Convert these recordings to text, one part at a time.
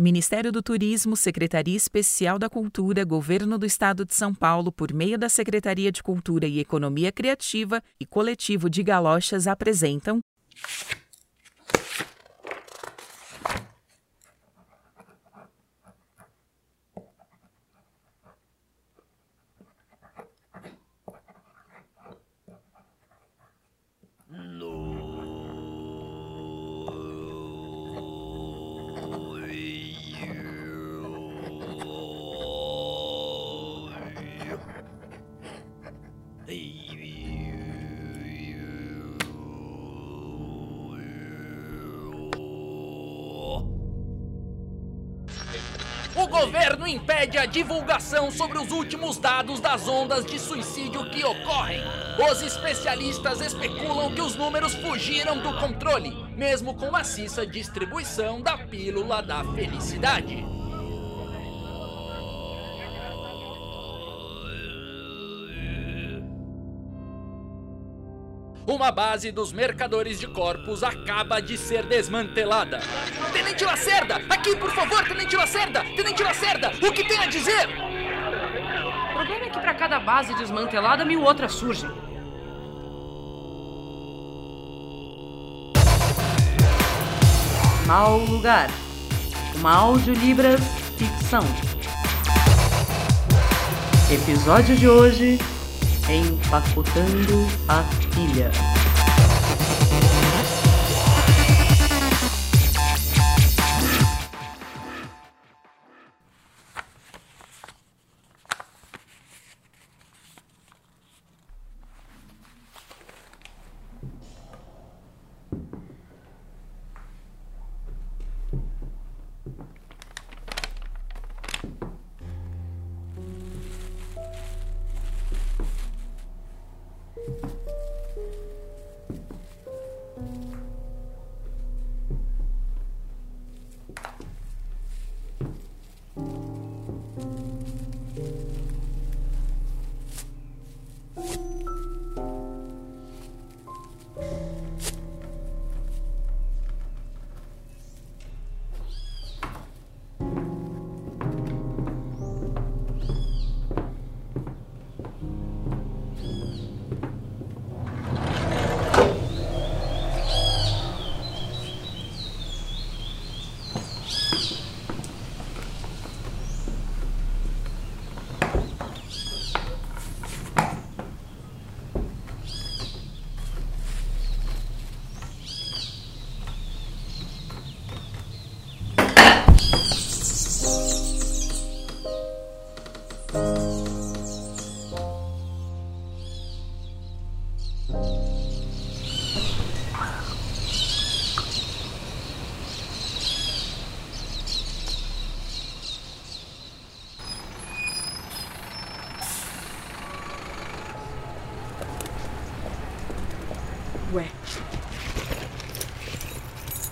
Ministério do Turismo, Secretaria Especial da Cultura, Governo do Estado de São Paulo, por meio da Secretaria de Cultura e Economia Criativa e Coletivo de Galochas apresentam. Governo impede a divulgação sobre os últimos dados das ondas de suicídio que ocorrem. Os especialistas especulam que os números fugiram do controle, mesmo com maciça distribuição da pílula da felicidade. Uma base dos mercadores de corpos acaba de ser desmantelada. Tenente Lacerda! Aqui, por favor, Tenente Lacerda! Tenente Lacerda! O que tem a dizer? O problema é que para cada base desmantelada, mil outras surgem. Mau Lugar. Uma audiolibras ficção. Episódio de hoje: Empacotando a Filha.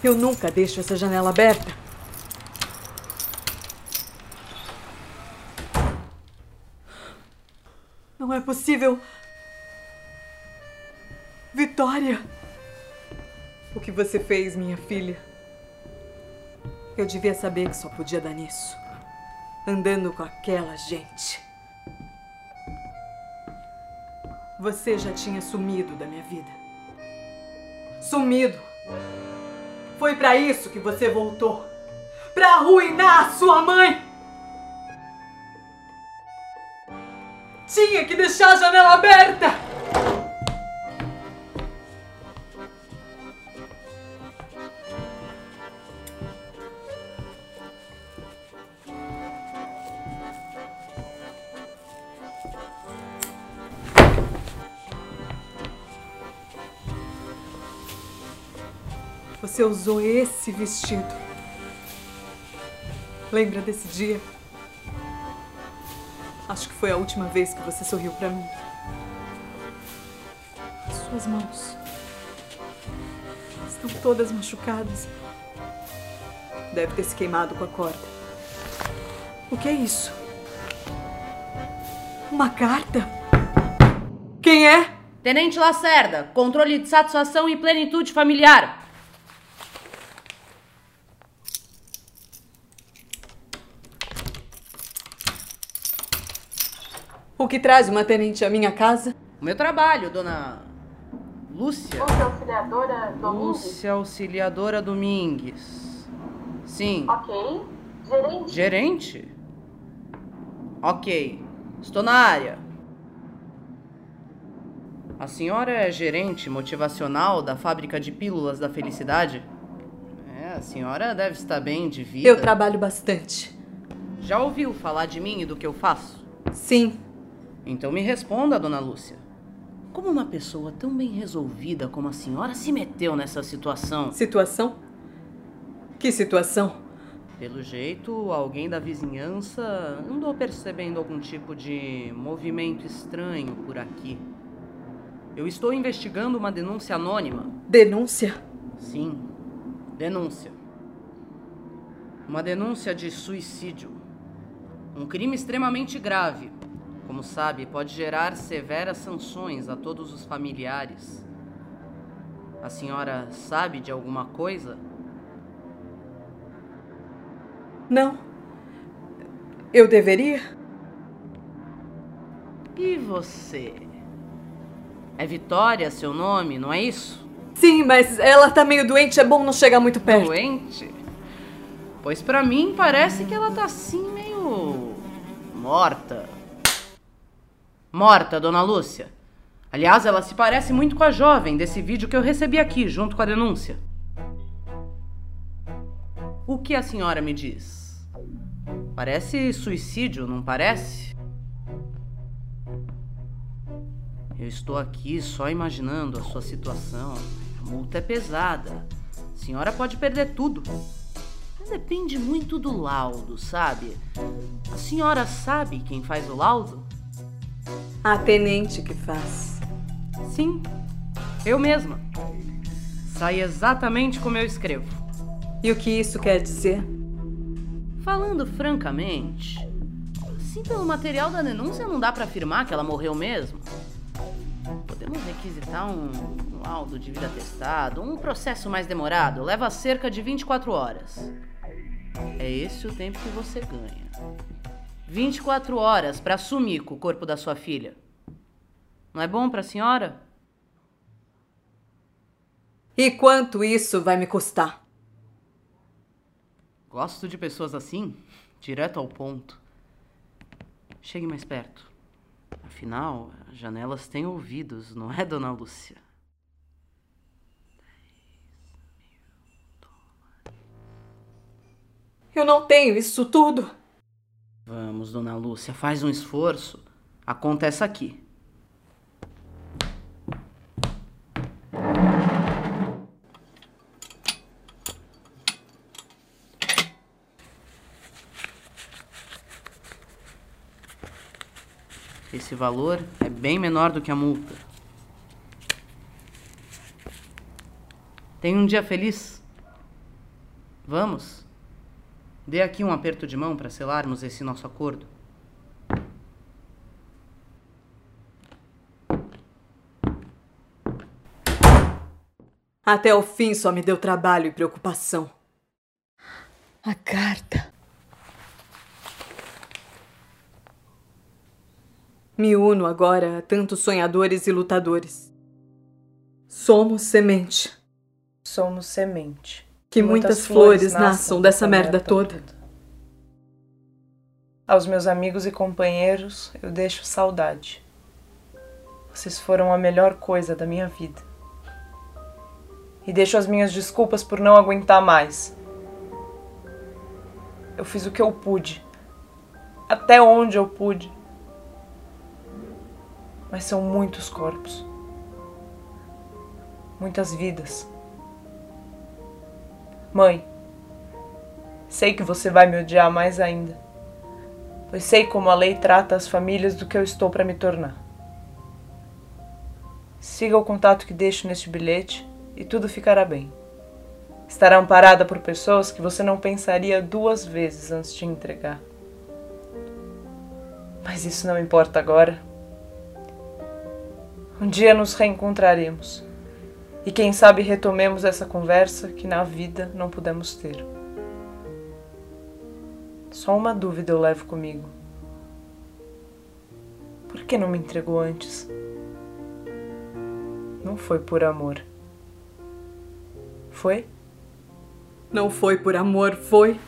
Eu nunca deixo essa janela aberta. Não é possível. Vitória! O que você fez, minha filha? Eu devia saber que só podia dar nisso. Andando com aquela gente. Você já tinha sumido da minha vida. Sumido. Foi para isso que você voltou. Para arruinar sua mãe. Tinha que deixar a janela aberta. Você usou esse vestido. Lembra desse dia? Acho que foi a última vez que você sorriu para mim. Suas mãos estão todas machucadas. Deve ter se queimado com a corda. O que é isso? Uma carta? Quem é? Tenente Lacerda, controle de satisfação e plenitude familiar. O que traz uma tenente à minha casa? O meu trabalho, dona. Lúcia. Lúcia Auxiliadora Domingues? Lúcia Auxiliadora Domingues. Sim. Ok. Gerente? Gerente? Ok. Estou na área. A senhora é gerente motivacional da fábrica de pílulas da felicidade? É, a senhora deve estar bem de vida. Eu trabalho bastante. Já ouviu falar de mim e do que eu faço? Sim. Então me responda, dona Lúcia. Como uma pessoa tão bem resolvida como a senhora se meteu nessa situação? Situação? Que situação? Pelo jeito, alguém da vizinhança andou percebendo algum tipo de movimento estranho por aqui. Eu estou investigando uma denúncia anônima. Denúncia? Sim, denúncia. Uma denúncia de suicídio. Um crime extremamente grave. Como sabe, pode gerar severas sanções a todos os familiares. A senhora sabe de alguma coisa? Não. Eu deveria? E você? É Vitória seu nome, não é isso? Sim, mas ela tá meio doente, é bom não chegar muito perto. Doente? Pois pra mim parece que ela tá assim meio. morta. Morta, dona Lúcia. Aliás, ela se parece muito com a jovem desse vídeo que eu recebi aqui, junto com a denúncia. O que a senhora me diz? Parece suicídio, não parece? Eu estou aqui só imaginando a sua situação. A multa é pesada. A senhora pode perder tudo. Mas depende muito do laudo, sabe? A senhora sabe quem faz o laudo? A tenente que faz. Sim, eu mesma. Sai exatamente como eu escrevo. E o que isso quer dizer? Falando francamente, assim pelo material da denúncia não dá pra afirmar que ela morreu mesmo. Podemos requisitar um, um laudo de vida atestado, um processo mais demorado, leva cerca de 24 horas. É esse o tempo que você ganha. 24 horas pra sumir com o corpo da sua filha. Não é bom pra senhora? E quanto isso vai me custar? Gosto de pessoas assim, direto ao ponto. Chegue mais perto. Afinal, as janelas têm ouvidos, não é, dona Lúcia? Eu não tenho isso tudo. Vamos, dona Lúcia, faz um esforço. A conta essa aqui. Esse valor é bem menor do que a multa. Tenha um dia feliz. Vamos. Dê aqui um aperto de mão para selarmos esse nosso acordo. Até o fim só me deu trabalho e preocupação. A carta. Me uno agora a tantos sonhadores e lutadores. Somos semente. Somos semente. Que muitas, flores, nasçam dessa merda toda. Aos meus amigos e companheiros, eu deixo saudade. Vocês foram a melhor coisa da minha vida. E deixo as minhas desculpas por não aguentar mais. Eu fiz o que eu pude. Até onde eu pude. Mas são muitos corpos. Muitas vidas. Mãe, sei que você vai me odiar mais ainda, pois sei como a lei trata as famílias do que eu estou para me tornar. Siga o contato que deixo neste bilhete e tudo ficará bem. Estará amparada por pessoas que você não pensaria duas vezes antes de entregar. Mas isso não importa agora. Um dia nos reencontraremos. E quem sabe retomemos essa conversa que na vida não pudemos ter. Só uma dúvida eu levo comigo. Por que não me entregou antes? Não foi por amor. Foi? Não foi por amor, foi.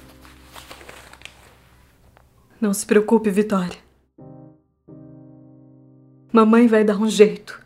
Não se preocupe, Vitória. Mamãe vai dar um jeito.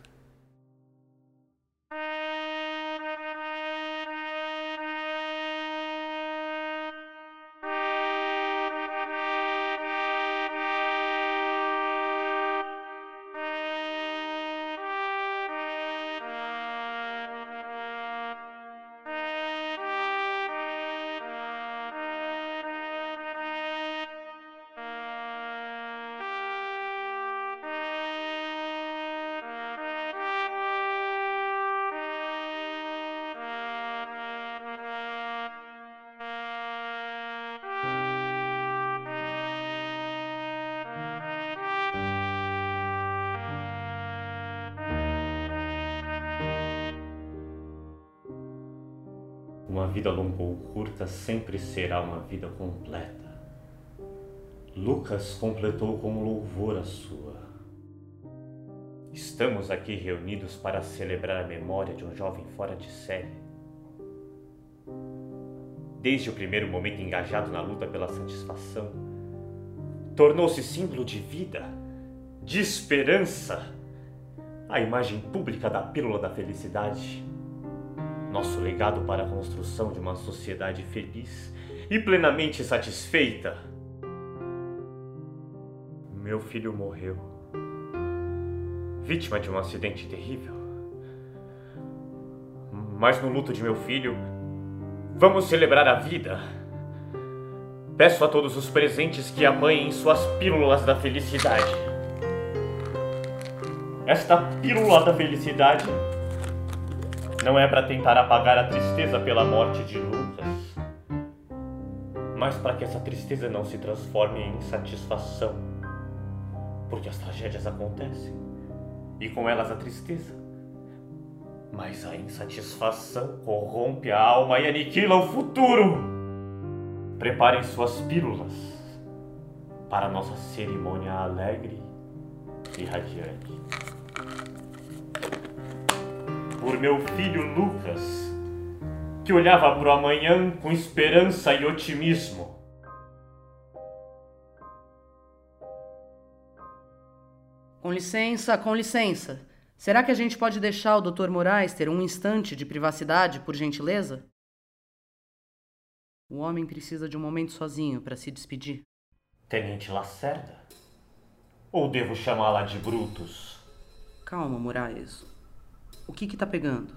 Longa ou curta sempre será uma vida completa. Lucas completou com louvor a sua. Estamos aqui reunidos para celebrar a memória de um jovem fora de série. Desde o primeiro momento engajado na luta pela satisfação, tornou-se símbolo de vida, de esperança, a imagem pública da pílula da felicidade nosso legado para a construção de uma sociedade feliz e plenamente satisfeita. Meu filho morreu, vítima de um acidente terrível. Mas no luto de meu filho, vamos celebrar a vida. Peço a todos os presentes que apanhem suas pílulas da felicidade. Esta pílula da felicidade não é para tentar apagar a tristeza pela morte de Lucas, mas para que essa tristeza não se transforme em insatisfação. Porque as tragédias acontecem e com elas a tristeza. Mas a insatisfação corrompe a alma e aniquila o futuro. Preparem suas pílulas para nossa cerimônia alegre e radiante por meu filho Lucas, que olhava para o amanhã com esperança e otimismo. Com licença, com licença. Será que a gente pode deixar o Dr. Moraes ter um instante de privacidade, por gentileza? O homem precisa de um momento sozinho para se despedir. Tenente Lacerda? Ou devo chamá-la de Brutus? Calma, Moraes. O que que tá pegando?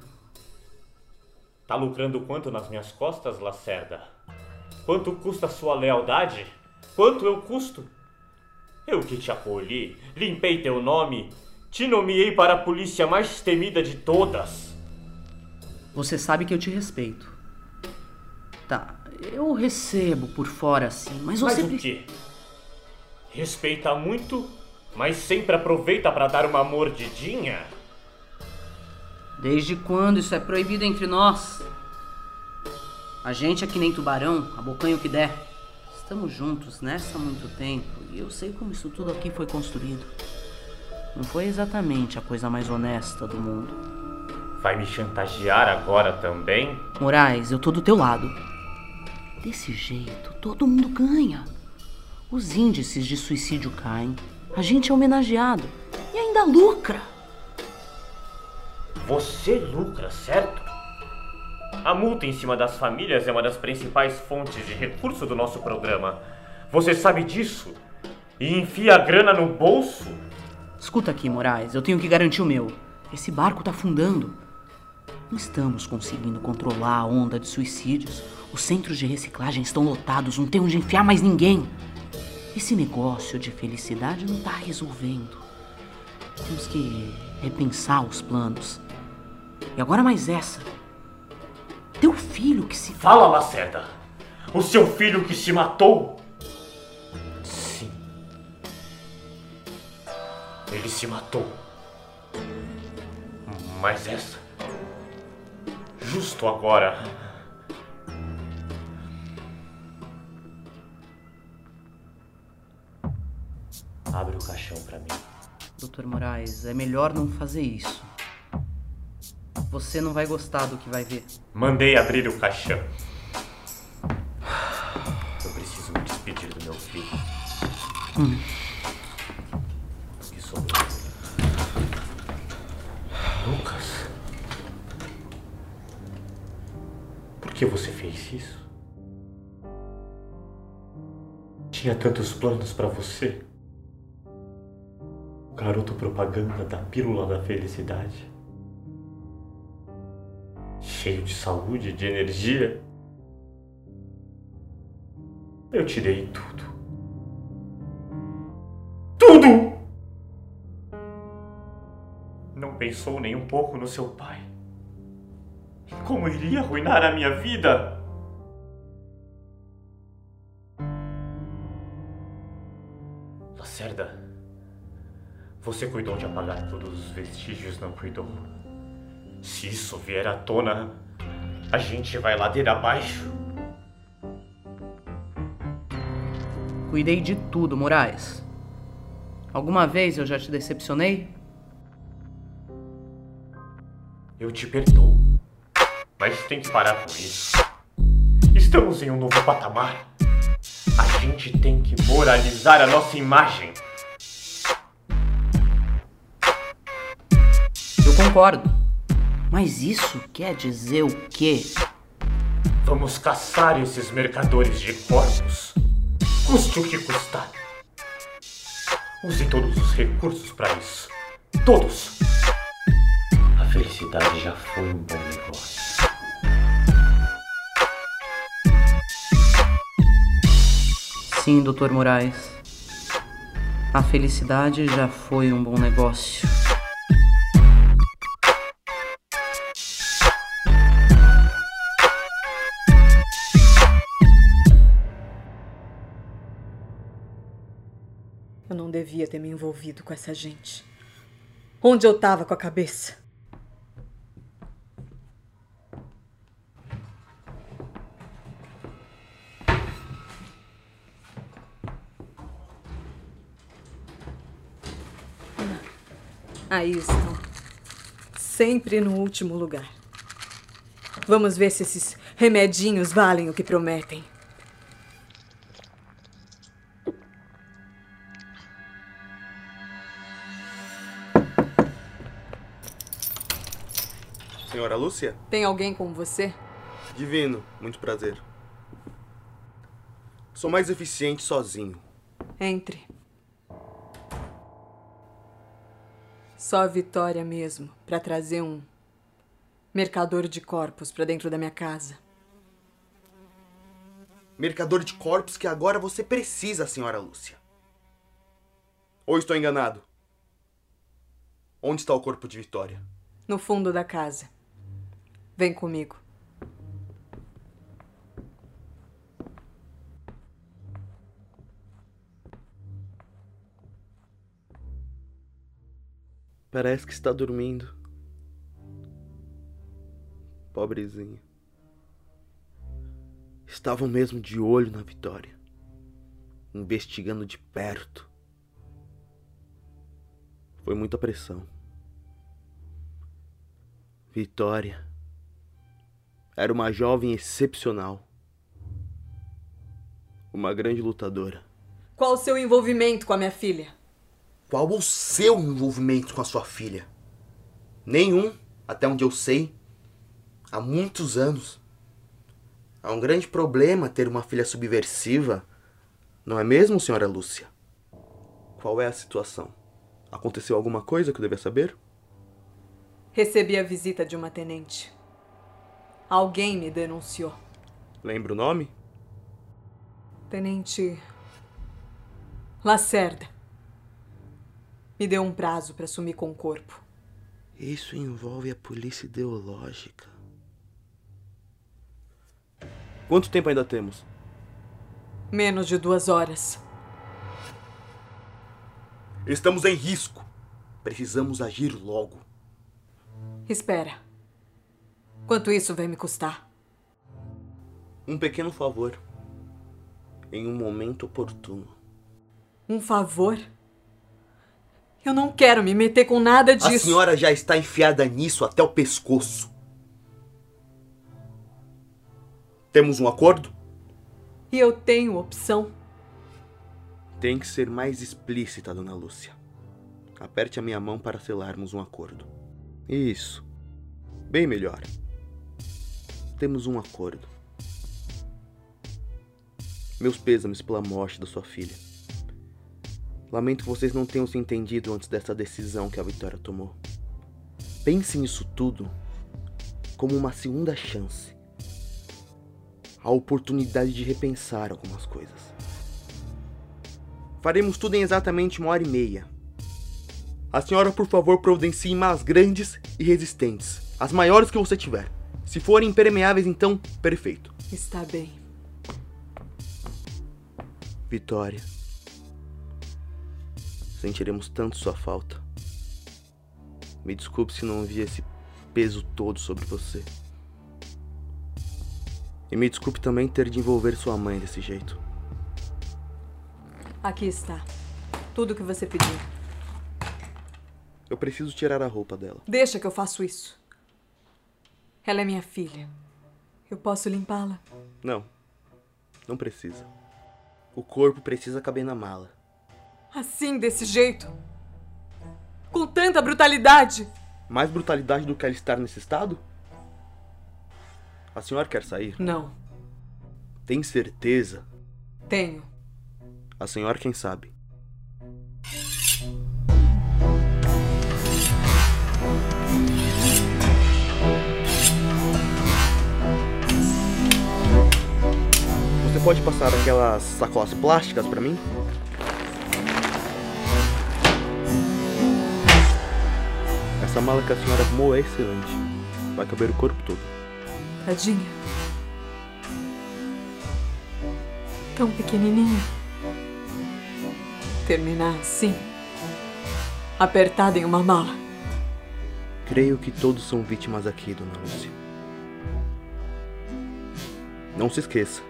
Tá lucrando quanto nas minhas costas, Lacerda? Quanto custa a sua lealdade? Quanto eu custo? Eu que te acolhi, limpei teu nome, te nomeei para a polícia mais temida de todas. Você sabe que eu te respeito. Tá, eu recebo por fora assim, mas você. Mas o quê? Respeita muito, mas sempre aproveita para dar uma mordidinha? Desde quando isso é proibido entre nós? A gente é que nem tubarão, abocanha o que der. Estamos juntos nessa há muito tempo e eu sei como isso tudo aqui foi construído. Não foi exatamente a coisa mais honesta do mundo. Vai me chantagear agora também? Moraes, eu tô do teu lado. Desse jeito, todo mundo ganha. Os índices de suicídio caem, a gente é homenageado e ainda lucra. Você lucra, certo? A multa em cima das famílias é uma das principais fontes de recurso do nosso programa. Você sabe disso? E enfia a grana no bolso? Escuta aqui, Moraes, eu tenho que garantir o meu. Esse barco tá afundando. Não estamos conseguindo controlar a onda de suicídios. Os centros de reciclagem estão lotados, não tem onde enfiar mais ninguém. Esse negócio de felicidade não tá resolvendo. Temos que repensar os planos. E agora mais essa. Teu filho que se. Fala, Lacerda! O seu filho que se matou? Sim. Ele se matou. Mas essa. Justo agora. Abre o caixão para mim. Dr. Moraes, é melhor não fazer isso. Você não vai gostar do que vai ver. Mandei abrir o caixão. Eu preciso me despedir do meu filho. Hum. O que sobrou? Lucas. Por que você fez isso? Tinha tantos planos para você. O garoto propaganda da pílula da felicidade. Cheio de saúde, de energia. Eu tirei tudo. Tudo! Não pensou nem um pouco no seu pai. Como iria arruinar a minha vida? Lacerda, você cuidou de apagar todos os vestígios, não cuidou? Se isso vier à tona, a gente vai ladeira abaixo. Cuidei de tudo, Moraes. Alguma vez eu já te decepcionei? Eu te perdoo. Mas tem que parar com isso. Estamos em um novo patamar. A gente tem que moralizar a nossa imagem. Eu concordo. Mas isso quer dizer o quê? Vamos caçar esses mercadores de corpos. Custe o que custar. Use todos os recursos para isso. Todos. A felicidade já foi um bom negócio. Sim, Dr. Moraes. A felicidade já foi um bom negócio. Devia ter me envolvido com essa gente. Onde eu tava com a cabeça? Aí estão. Sempre no último lugar. Vamos ver se esses remedinhos valem o que prometem. Senhora Lúcia? Tem alguém com você? Divino, muito prazer. Sou mais eficiente sozinho. Entre. Só a vitória mesmo para trazer um mercador de corpos para dentro da minha casa. Mercador de corpos que agora você precisa, senhora Lúcia. Ou estou enganado? Onde está o corpo de Vitória? No fundo da casa. Vem comigo. Parece que está dormindo. Pobrezinho. Estavam mesmo de olho na Vitória, investigando de perto. Foi muita pressão. Vitória era uma jovem excepcional. Uma grande lutadora. Qual o seu envolvimento com a minha filha? Qual o seu envolvimento com a sua filha? Nenhum, até onde eu sei. Há muitos anos. Há um grande problema ter uma filha subversiva, não é mesmo, senhora Lúcia? Qual é a situação? Aconteceu alguma coisa que eu devia saber? Recebi a visita de uma tenente. Alguém me denunciou. Lembra o nome? Tenente Lacerda. Me deu um prazo para sumir com o corpo. Isso envolve a polícia ideológica. Quanto tempo ainda temos? Menos de duas horas. Estamos em risco. Precisamos agir logo. Espera. Quanto isso vai me custar? Um pequeno favor. Em um momento oportuno. Um favor? Eu não quero me meter com nada disso. A senhora já está enfiada nisso até o pescoço. Temos um acordo? E eu tenho opção. Tem que ser mais explícita, dona Lúcia. Aperte a minha mão para selarmos um acordo. Isso. Bem melhor. Temos um acordo. Meus pêsames pela morte da sua filha. Lamento que vocês não tenham se entendido antes dessa decisão que a Vitória tomou. Pense nisso tudo como uma segunda chance. A oportunidade de repensar algumas coisas. Faremos tudo em exatamente uma hora e meia. A senhora, por favor, providencie más grandes e resistentes. As maiores que você tiver. Se forem impermeáveis, então, perfeito. Está bem. Vitória. Sentiremos tanto sua falta. Me desculpe se não vi esse peso todo sobre você. E me desculpe também ter de envolver sua mãe desse jeito. Aqui está. Tudo que você pediu. Eu preciso tirar a roupa dela. Deixa que eu faço isso. Ela é minha filha. Eu posso limpá-la? Não. Não precisa. O corpo precisa caber na mala. Assim, desse jeito? Com tanta brutalidade? Mais brutalidade do que ela estar nesse estado? A senhora quer sair? Não. Tem certeza? Tenho. A senhora quem sabe. Pode passar aquelas sacolas plásticas para mim? Essa mala que a senhora arrumou é excelente. Vai caber o corpo todo. Tadinha. Tão pequenininha. Terminar assim. Apertada em uma mala. Creio que todos são vítimas aqui, dona Lúcia. Não se esqueça.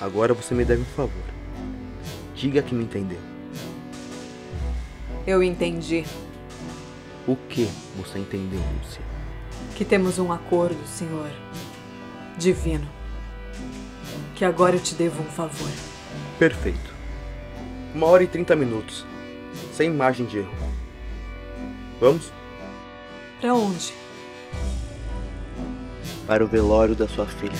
Agora você me deve um favor. Diga que me entendeu. Eu entendi O que você entendeu, Lúcia? que temos um acordo, senhor. Divino. Que agora eu te devo um favor. Perfeito. Uma hora e trinta minutos. Sem margem de erro. Vamos? Pra onde? Para o velório da sua filha.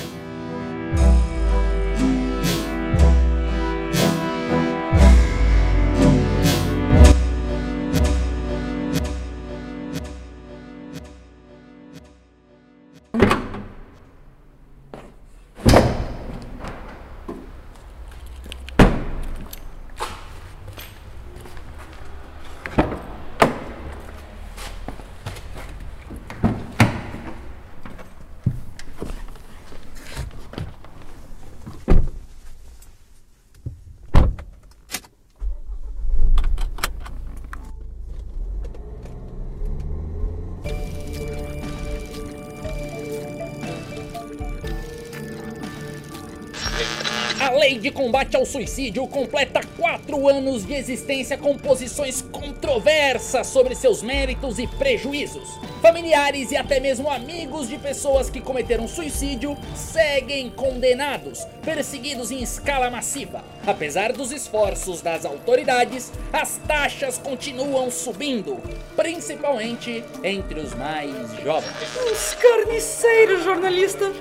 Combate ao Suicídio completa quatro anos de existência com posições controversas sobre seus méritos e prejuízos. Familiares e até mesmo amigos de pessoas que cometeram suicídio seguem condenados, perseguidos em escala massiva. Apesar dos esforços das autoridades, as taxas continuam subindo, principalmente entre os mais jovens. Uns carniceiros, jornalista!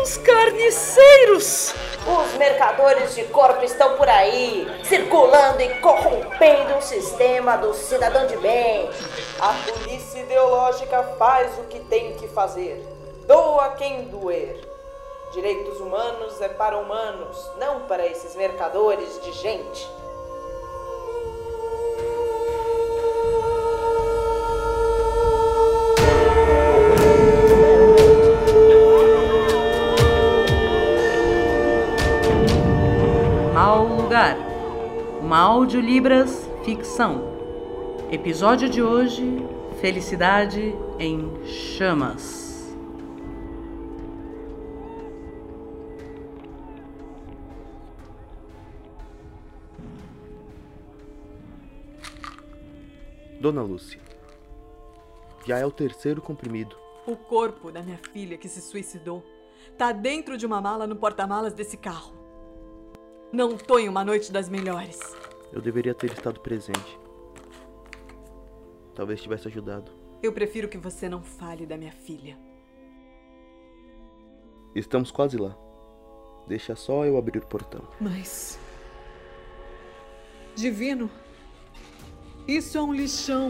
Uns carniceiros! Os mercadores de corpo estão por aí, circulando e corrompendo o sistema do cidadão de bem. A polícia ideológica faz o que tem que fazer. Doa quem doer. Direitos humanos é para humanos, não para esses mercadores de gente. Uma audiolibras ficção. Episódio de hoje: Felicidade em Chamas. Dona Lúcia, já é o terceiro comprimido. O corpo da minha filha que se suicidou tá dentro de uma mala no porta-malas desse carro. Não tô em uma noite das melhores. Eu deveria ter estado presente. Talvez tivesse ajudado. Eu prefiro que você não fale da minha filha. Estamos quase lá. Deixa só eu abrir o portão. Mas. Divino. Isso é um lixão.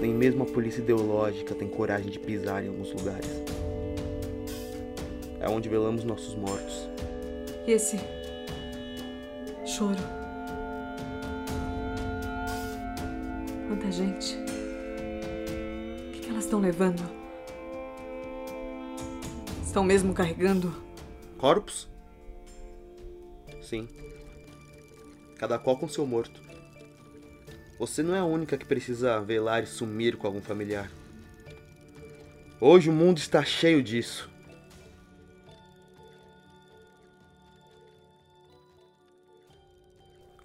Nem mesmo a polícia ideológica tem coragem de pisar em alguns lugares. É onde velamos nossos mortos. E esse. choro. Quanta gente. O que, que elas estão levando? Estão mesmo carregando? Corpos? Sim. Cada qual com seu morto. Você não é a única que precisa velar e sumir com algum familiar. Hoje o mundo está cheio disso.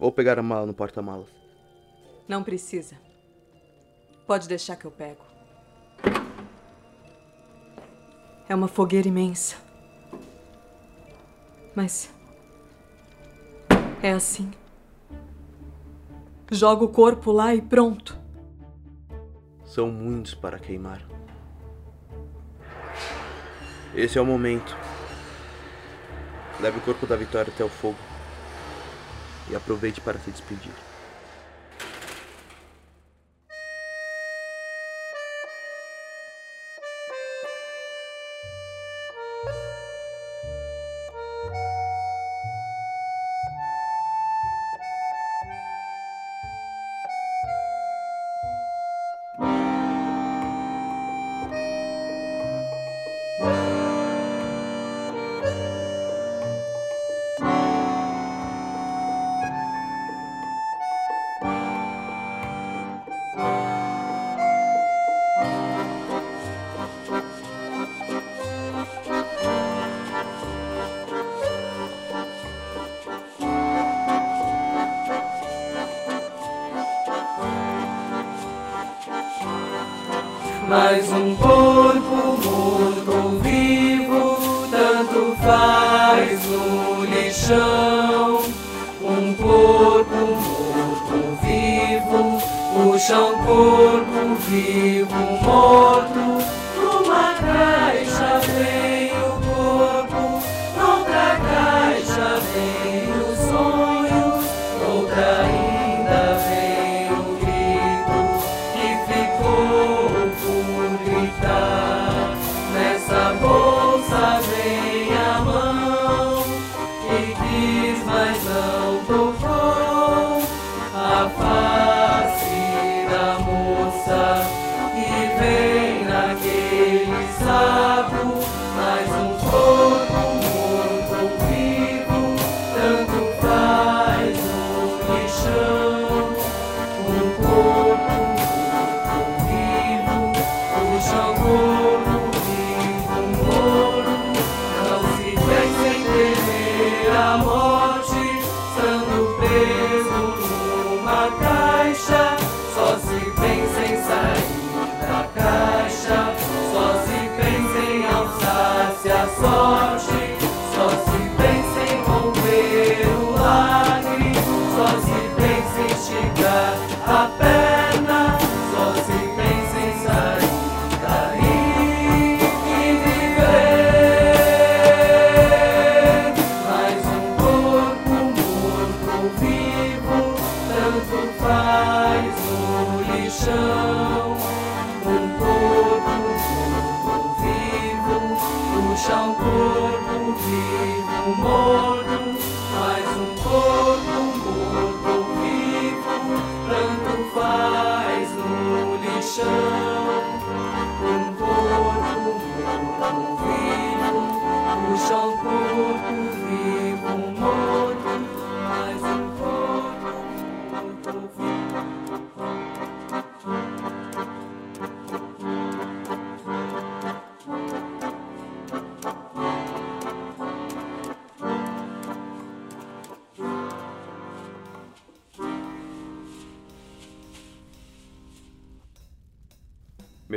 Ou pegar a mala no porta-malas. Não precisa. Pode deixar que eu pego. É uma fogueira imensa. Mas. É assim. Joga o corpo lá e pronto. São muitos para queimar. Esse é o momento. Leve o corpo da Vitória até o fogo. E aproveite para se despedir.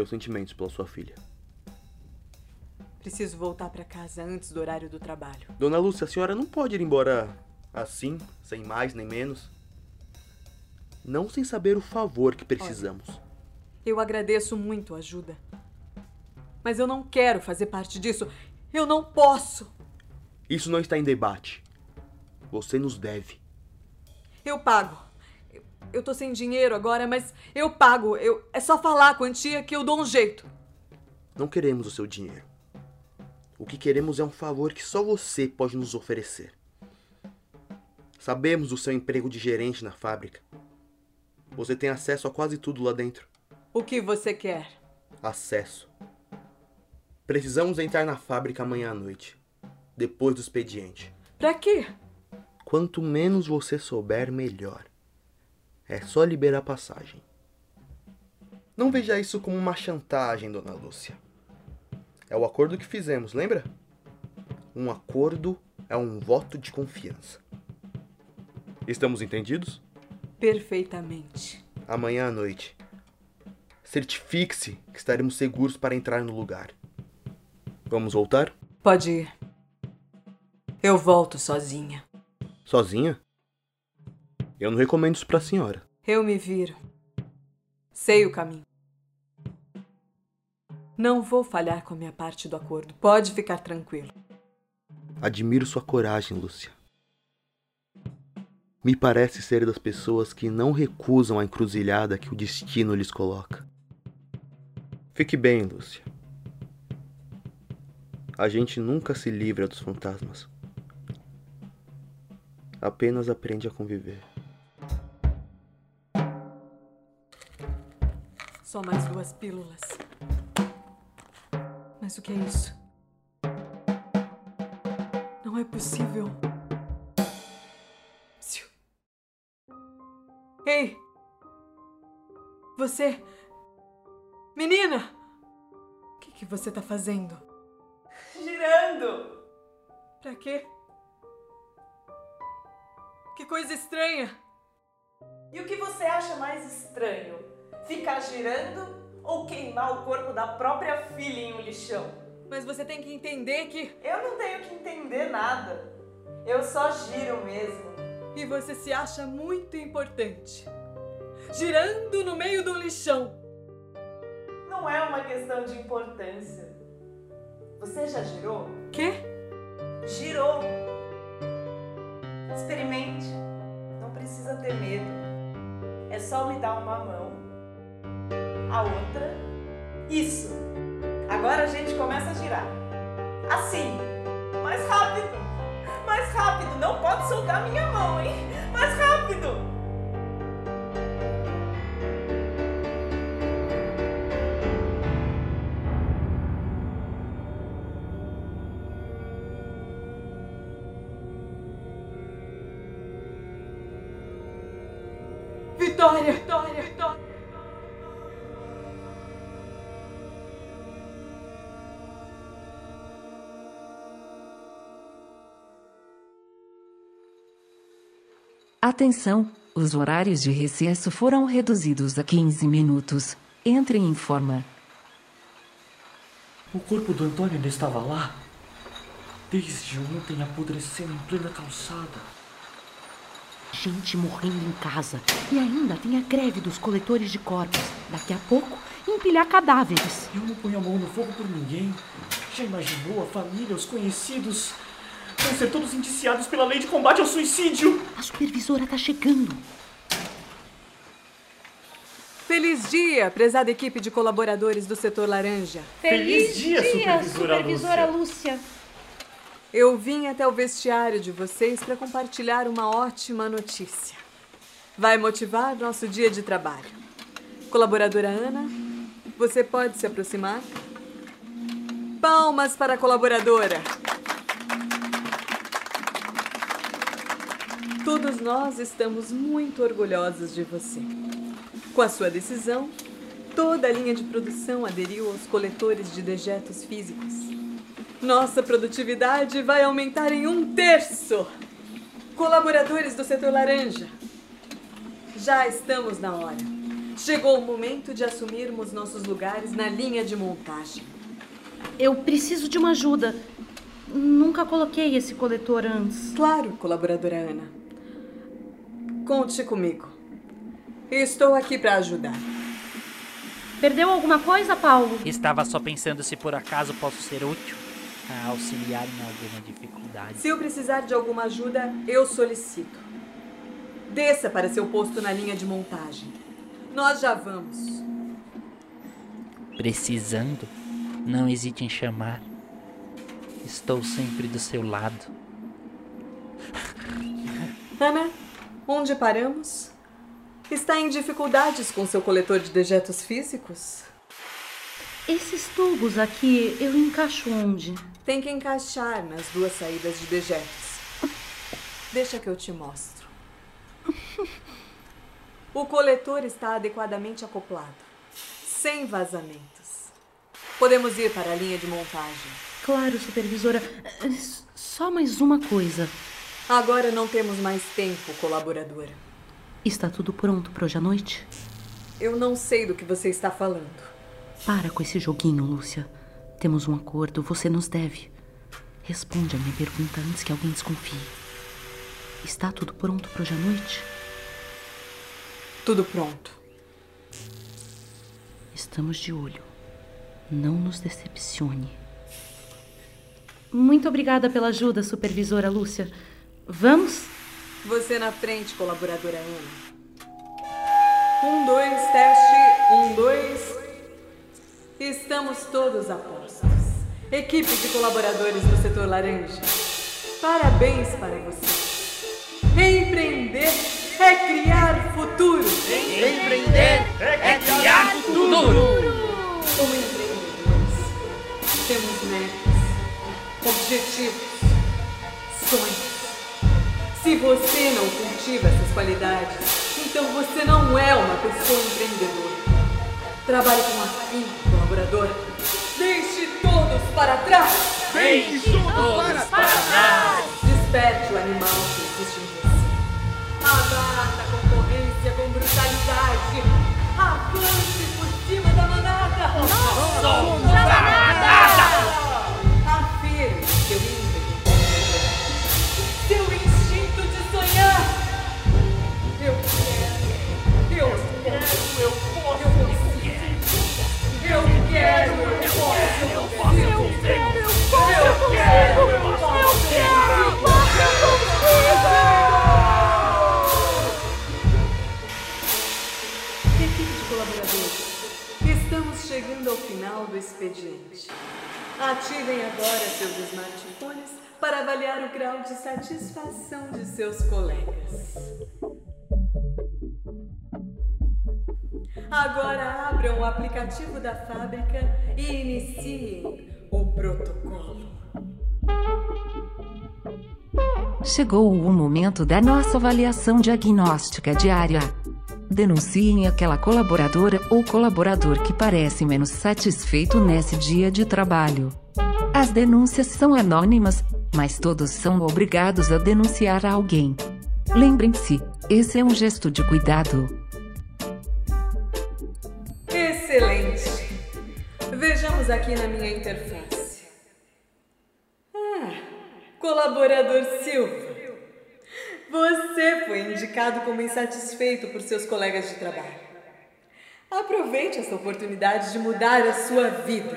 Sentimentos pela sua filha. Preciso voltar para casa antes do horário do trabalho. Dona Lúcia, a senhora não pode ir embora assim, sem mais nem menos. Não sem saber o favor que precisamos. Eu agradeço muito a ajuda. Mas eu não quero fazer parte disso. Eu não posso. Isso não está em debate. Você nos deve. Eu pago. Eu, tô sem dinheiro agora, mas eu pago. Eu, é só falar a quantia que eu dou um jeito. Não queremos o seu dinheiro. O que queremos é um favor que só você pode nos oferecer. Sabemos do seu emprego de gerente na fábrica. Você tem acesso a quase tudo lá dentro. O que você quer? Acesso. Precisamos entrar na fábrica amanhã à noite, depois do expediente. Pra quê? Quanto menos você souber, melhor. É só liberar passagem. Não veja isso como uma chantagem, dona Lúcia. É o acordo que fizemos, lembra? Um acordo é um voto de confiança. Estamos entendidos? Perfeitamente. Amanhã à noite. Certifique-se que estaremos seguros para entrar no lugar. Vamos voltar? Pode ir. Eu volto sozinha. Sozinha? Eu não recomendo isso para a senhora. Eu me viro. Sei o caminho. Não vou falhar com a minha parte do acordo. Pode ficar tranquilo. Admiro sua coragem, Lúcia. Me parece ser das pessoas que não recusam a encruzilhada que o destino lhes coloca. Fique bem, Lúcia. A gente nunca se livra dos fantasmas. Apenas aprende a conviver. Só mais duas pílulas. Mas o que é isso? Não é possível. Psiu. Ei! Você. Menina! O que, que você tá fazendo? Girando! Pra quê? Que coisa estranha! E o que você acha mais estranho? Ficar girando ou queimar o corpo da própria filha em um lixão? Mas você tem que entender que. Eu não tenho que entender nada. Eu só giro mesmo. E você se acha muito importante. Girando no meio do lixão. Não é uma questão de importância. Você já girou? Quê? Girou. Experimente. Não precisa ter medo. É só me dar uma mão. A outra. Isso. Agora a gente começa a girar. Assim. Mais rápido. Mais rápido. Não pode soltar minha mão, hein? Mais rápido. Vitória! Vitória! Vitória! Atenção! Os horários de recesso foram reduzidos a 15 minutos. Entre em forma. O corpo do Antônio ainda estava lá? Desde ontem apodrecendo em plena calçada. Gente morrendo em casa. E ainda tem a greve dos coletores de corpos. Daqui a pouco, empilhar cadáveres. Eu não ponho a mão no fogo por ninguém. Já imaginou a família, os conhecidos? Vão ser todos indiciados pela lei de combate ao suicídio. A supervisora tá chegando. Feliz dia, prezada equipe de colaboradores do setor laranja. Feliz dia, supervisora Lúcia. Eu vim até o vestiário de vocês para compartilhar uma ótima notícia. Vai motivar nosso dia de trabalho. Colaboradora Ana, você pode se aproximar? Palmas para a colaboradora. Todos nós estamos muito orgulhosos de você. Com a sua decisão, toda a linha de produção aderiu aos coletores de dejetos físicos. Nossa produtividade vai aumentar em um terço. Colaboradores do setor laranja, já estamos na hora. Chegou o momento de assumirmos nossos lugares na linha de montagem. Eu preciso de uma ajuda. Nunca coloquei esse coletor antes. Claro, colaboradora Ana. Conte comigo. Estou aqui para ajudar. Perdeu alguma coisa, Paulo? Estava só pensando se por acaso posso ser útil a auxiliar em alguma dificuldade. Se eu precisar de alguma ajuda, eu solicito. Desça para seu posto na linha de montagem. Nós já vamos. Precisando, não hesite em chamar. Estou sempre do seu lado. Ana, onde paramos? Está em dificuldades com seu coletor de dejetos físicos? Esses tubos aqui, eu encaixo onde? Tem que encaixar nas duas saídas de dejetos. Deixa que eu te mostro. O coletor está adequadamente acoplado, sem vazamentos. Podemos ir para a linha de montagem. Claro, supervisora. Só mais uma coisa. Agora não temos mais tempo, colaboradora. Está tudo pronto para hoje à noite? Eu não sei do que você está falando. Para com esse joguinho, Lúcia. Temos um acordo, você nos deve. Responde a minha pergunta antes que alguém desconfie. Está tudo pronto para hoje à noite? Tudo pronto. Estamos de olho. Não nos decepcione. Muito obrigada pela ajuda, supervisora Lúcia. Vamos? Você na frente, colaboradora Ana. Um, dois, teste. Um, dois. Estamos todos a postos. Equipe de colaboradores do setor laranja. Parabéns para você. Empreender é criar futuro. Empreender é criar futuro. Como empreendedores, temos metas, objetivos, sonhos. Se você não cultiva essas qualidades, então você não é uma pessoa empreendedora. Trabalhe com afinco, colaborador. Deixe todos para trás. Deixe todos para trás. Desperte o animal que existe em você. Abata a concorrência com brutalidade. Avance por cima da manada. Nós somos a manada. Eu quero, eu eu consigo. Eu quero, eu quero, eu posso, eu consigo. Equipe de colaboradores, estamos chegando ao final do expediente. Ativem agora seus smartphones para avaliar o grau de satisfação de seus colegas. Agora abram o aplicativo da fábrica e iniciem o protocolo. Chegou o momento da nossa avaliação diagnóstica diária. Denunciem aquela colaboradora ou colaborador que parece menos satisfeito nesse dia de trabalho. As denúncias são anônimas, mas todos são obrigados a denunciar alguém. Lembrem-se, esse é um gesto de cuidado. Aqui na minha interface. Ah, colaborador Silva. Você foi indicado como insatisfeito por seus colegas de trabalho. Aproveite essa oportunidade de mudar a sua vida.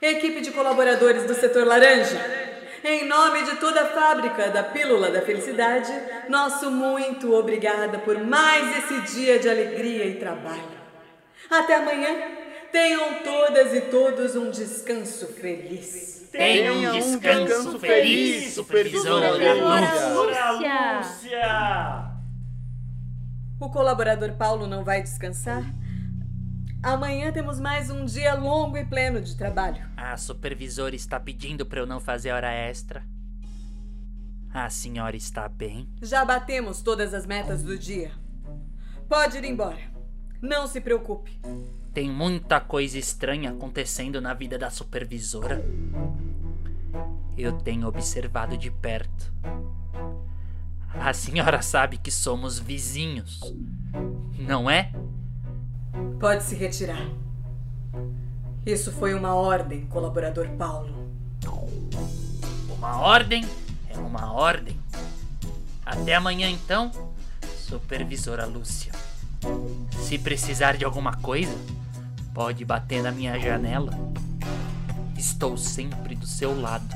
Equipe de colaboradores do setor laranja, em nome de toda a fábrica da Pílula da Felicidade, nosso muito obrigada por mais esse dia de alegria e trabalho. Até amanhã. Tenham todas e todos um descanso feliz. Tenha um descanso feliz, supervisora Lúcia. Lúcia! O colaborador Paulo não vai descansar? Amanhã temos mais um dia longo e pleno de trabalho. A supervisora está pedindo para eu não fazer hora extra. A senhora está bem? Já batemos todas as metas do dia. Pode ir embora. Não se preocupe. Tem muita coisa estranha acontecendo na vida da supervisora. Eu tenho observado de perto. A senhora sabe que somos vizinhos, não é? Pode se retirar. Isso foi uma ordem, colaborador Paulo. Uma ordem é uma ordem. Até amanhã então, supervisora Lúcia. Se precisar de alguma coisa, pode bater na minha janela. Estou sempre do seu lado.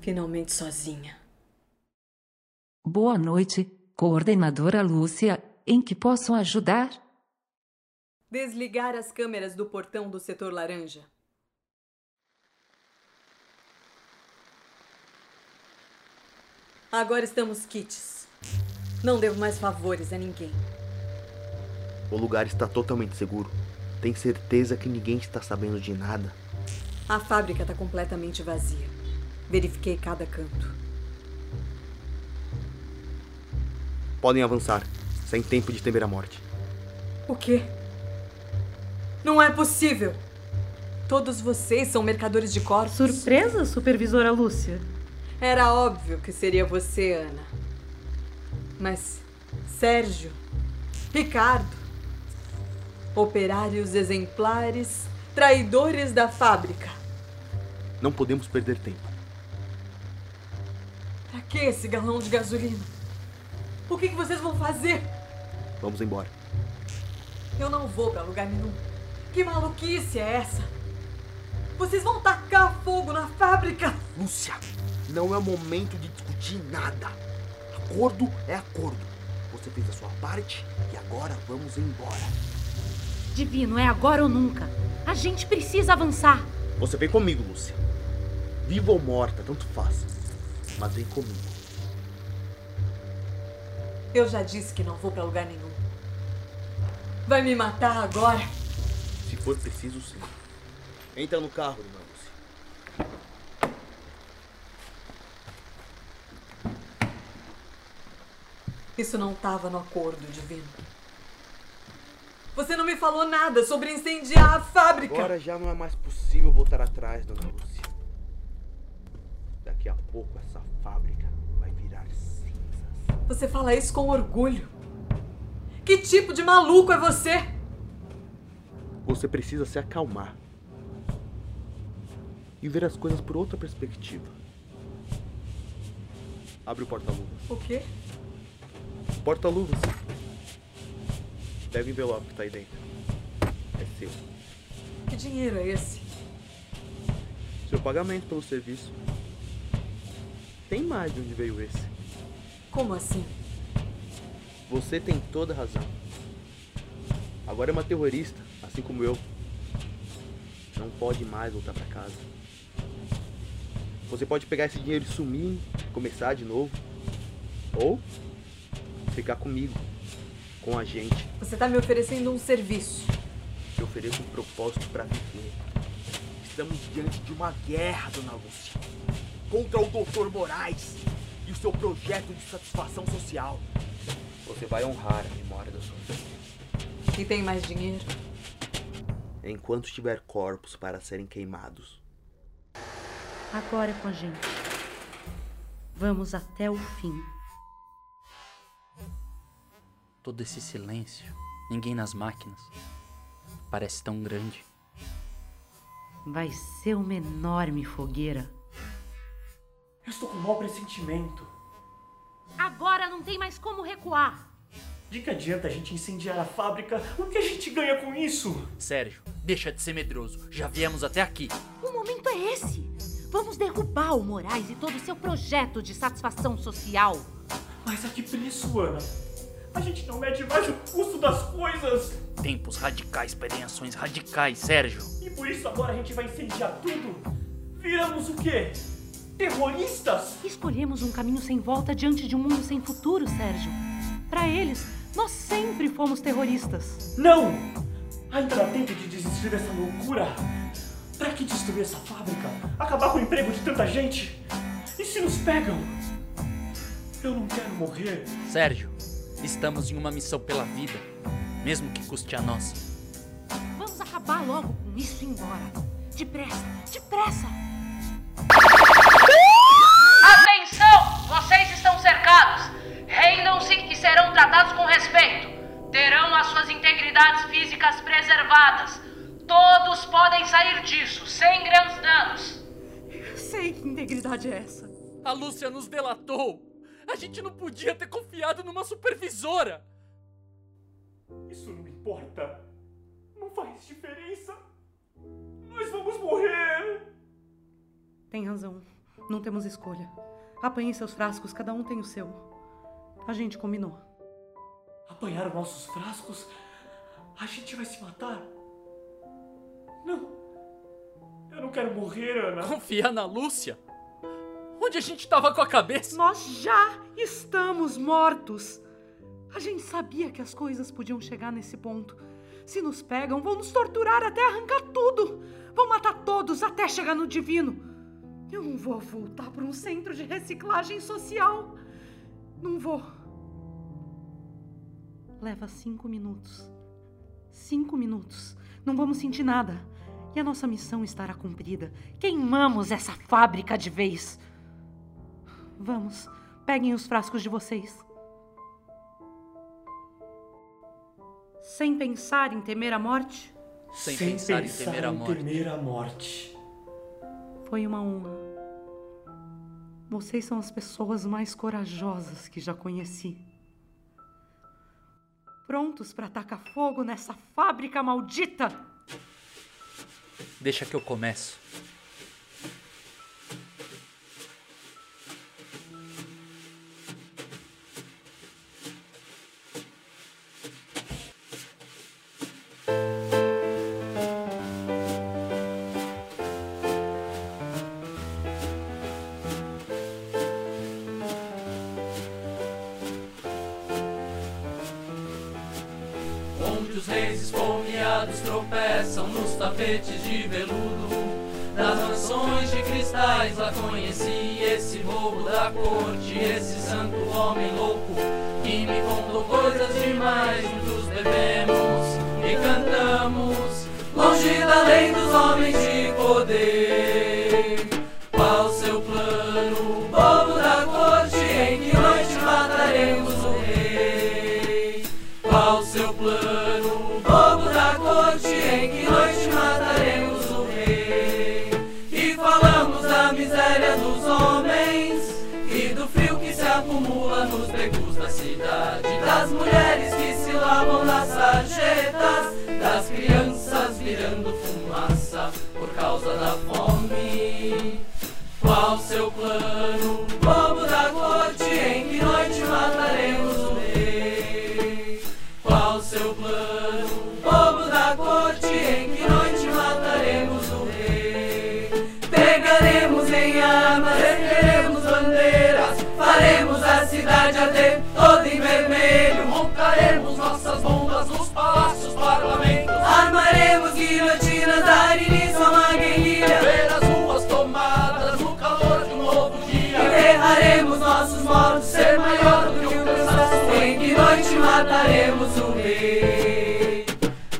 Finalmente sozinha. Boa noite, coordenadora Lúcia. Em que posso ajudar? Desligar as câmeras do portão do setor laranja. Agora estamos kits. Não devo mais favores a ninguém. O lugar está totalmente seguro. Tem certeza que ninguém está sabendo de nada? A fábrica está completamente vazia. Verifiquei cada canto. Podem avançar, sem tempo de temer a morte. O quê? Não é possível! Todos vocês são mercadores de corpos. Surpresa, supervisora Lúcia? Era óbvio que seria você, Ana. Mas Sérgio, Ricardo, operários exemplares, traidores da fábrica. Não podemos perder tempo. Pra que esse galão de gasolina? O que, que vocês vão fazer? Vamos embora. Eu não vou pra lugar nenhum. Que maluquice é essa? Vocês vão tacar fogo na fábrica? Lúcia, não é o momento de discutir nada. Acordo é acordo. Você fez a sua parte e agora vamos embora. Divino, é agora ou nunca. A gente precisa avançar. Você vem comigo, Lúcia. Viva ou morta, tanto faz. Mas vem comigo. Eu já disse que não vou pra lugar nenhum. Vai me matar agora? Se for preciso, sim. Entra no carro, dona Lúcia. Isso não estava no acordo, Divino. Você não me falou nada sobre incendiar a fábrica. Agora já não é mais possível voltar atrás, dona Lúcia. Daqui a pouco essa fábrica. Você fala isso com orgulho. Que tipo de maluco é você? Você precisa se acalmar. E ver as coisas por outra perspectiva. Abre o porta-luvas. O quê? Porta-luvas. O envelope que tá aí dentro. É seu. Que dinheiro é esse? Seu pagamento pelo serviço. Tem mais de onde veio esse. Como assim? Você tem toda a razão. Agora é uma terrorista, assim como eu. Não pode mais voltar para casa. Você pode pegar esse dinheiro e sumir, começar de novo. Ou ficar comigo, com a gente. Você tá me oferecendo um serviço. Te ofereço um propósito para viver. Estamos diante de uma guerra, dona Lúcia. Contra o Dr. Moraes e o seu projeto de satisfação social. Você vai honrar a memória da sua filha. E tem mais dinheiro? Enquanto tiver corpos para serem queimados. Agora é com a gente. Vamos até o fim. Todo esse silêncio, ninguém nas máquinas. Parece tão grande. Vai ser uma enorme fogueira. Eu estou com um mau pressentimento. Agora não tem mais como recuar. De que adianta a gente incendiar a fábrica? O que a gente ganha com isso? Sérgio, deixa de ser medroso. Já viemos até aqui. O momento é esse. Vamos derrubar o Moraes e todo o seu projeto de satisfação social. Mas a que preço, Ana? A gente não mede mais o custo das coisas. Tempos radicais pedem ações radicais, Sérgio. E por isso agora a gente vai incendiar tudo? Viramos o quê? Terroristas? Escolhemos um caminho sem volta diante de um mundo sem futuro, Sérgio. Para eles, nós sempre fomos terroristas. Não! Ainda dá tempo de desistir dessa loucura. Pra que destruir essa fábrica? Acabar com o emprego de tanta gente? E se nos pegam? Eu não quero morrer. Sérgio, estamos em uma missão pela vida, mesmo que custe a nossa. Vamos acabar logo com isso e ir embora. Depressa, depressa! Defendam-se e serão tratados com respeito. Terão as suas integridades físicas preservadas. Todos podem sair disso, sem grandes danos. Sei que integridade é essa. A Lúcia nos delatou. A gente não podia ter confiado numa supervisora. Isso não importa. Não faz diferença. Nós vamos morrer. Tem razão. Não temos escolha. Apanhem seus frascos, cada um tem o seu. A gente combinou. Apanhar nossos frascos? A gente vai se matar? Não. Eu não quero morrer, Ana. Confiar na Lúcia? Onde a gente tava com a cabeça? Nós já estamos mortos. A gente sabia que as coisas podiam chegar nesse ponto. Se nos pegam, vão nos torturar até arrancar tudo. Vão matar todos até chegar no divino. Eu não vou voltar para um centro de reciclagem social. Não vou. Leva cinco minutos. Cinco minutos. Não vamos sentir nada. E a nossa missão estará cumprida. Queimamos essa fábrica de vez. Vamos, peguem os frascos de vocês. Sem pensar em temer a morte? Sem, Sem pensar, pensar em temer a morte. temer a morte. Foi uma honra. Vocês são as pessoas mais corajosas que já conheci. Prontos para tacar fogo nessa fábrica maldita? Deixa que eu começo. Tapetes de veludo Das mansões de cristais lá conheci esse bobo da corte Esse santo homem louco que me contou coisas demais Juntos bebemos e cantamos Longe da lei dos homens de poder. Qual seu plano, lavam nas sarjetas, das crianças virando fumaça por causa da fome. Qual seu plano, bobo guilhotinas, dar início a uma guerrilha, ver as ruas tomadas no calor de um novo dia, enterraremos nossos mortos, ser maior do que o cansaço, em que noite mataremos o rei?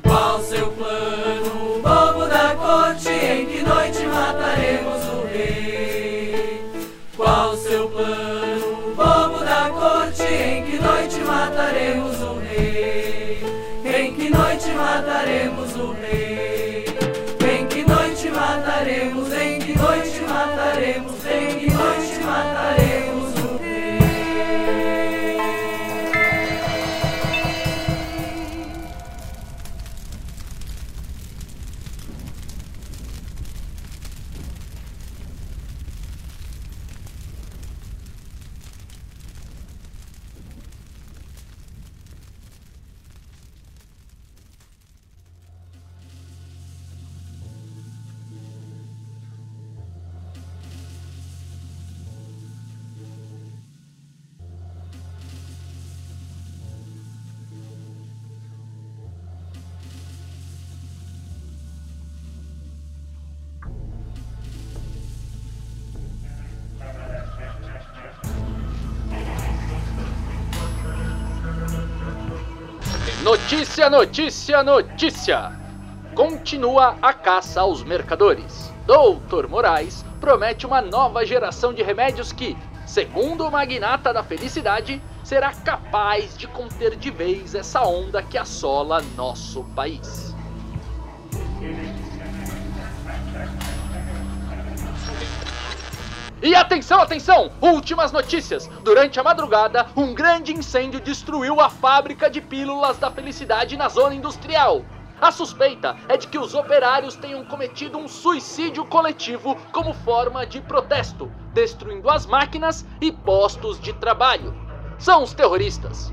Qual seu plano, bobo da corte, em que noite mataremos o rei? Qual seu plano, bobo da corte, em que noite mataremos o rei? Em que noite mataremos o rei? Notícia, notícia! Continua a caça aos mercadores. Doutor Moraes promete uma nova geração de remédios que, segundo o magnata da felicidade, será capaz de conter de vez essa onda que assola nosso país. E atenção, atenção! Últimas notícias! Durante a madrugada, um grande incêndio destruiu a fábrica de pílulas da felicidade na zona industrial. A suspeita é de que os operários tenham cometido um suicídio coletivo como forma de protesto, destruindo as máquinas e postos de trabalho. São os terroristas.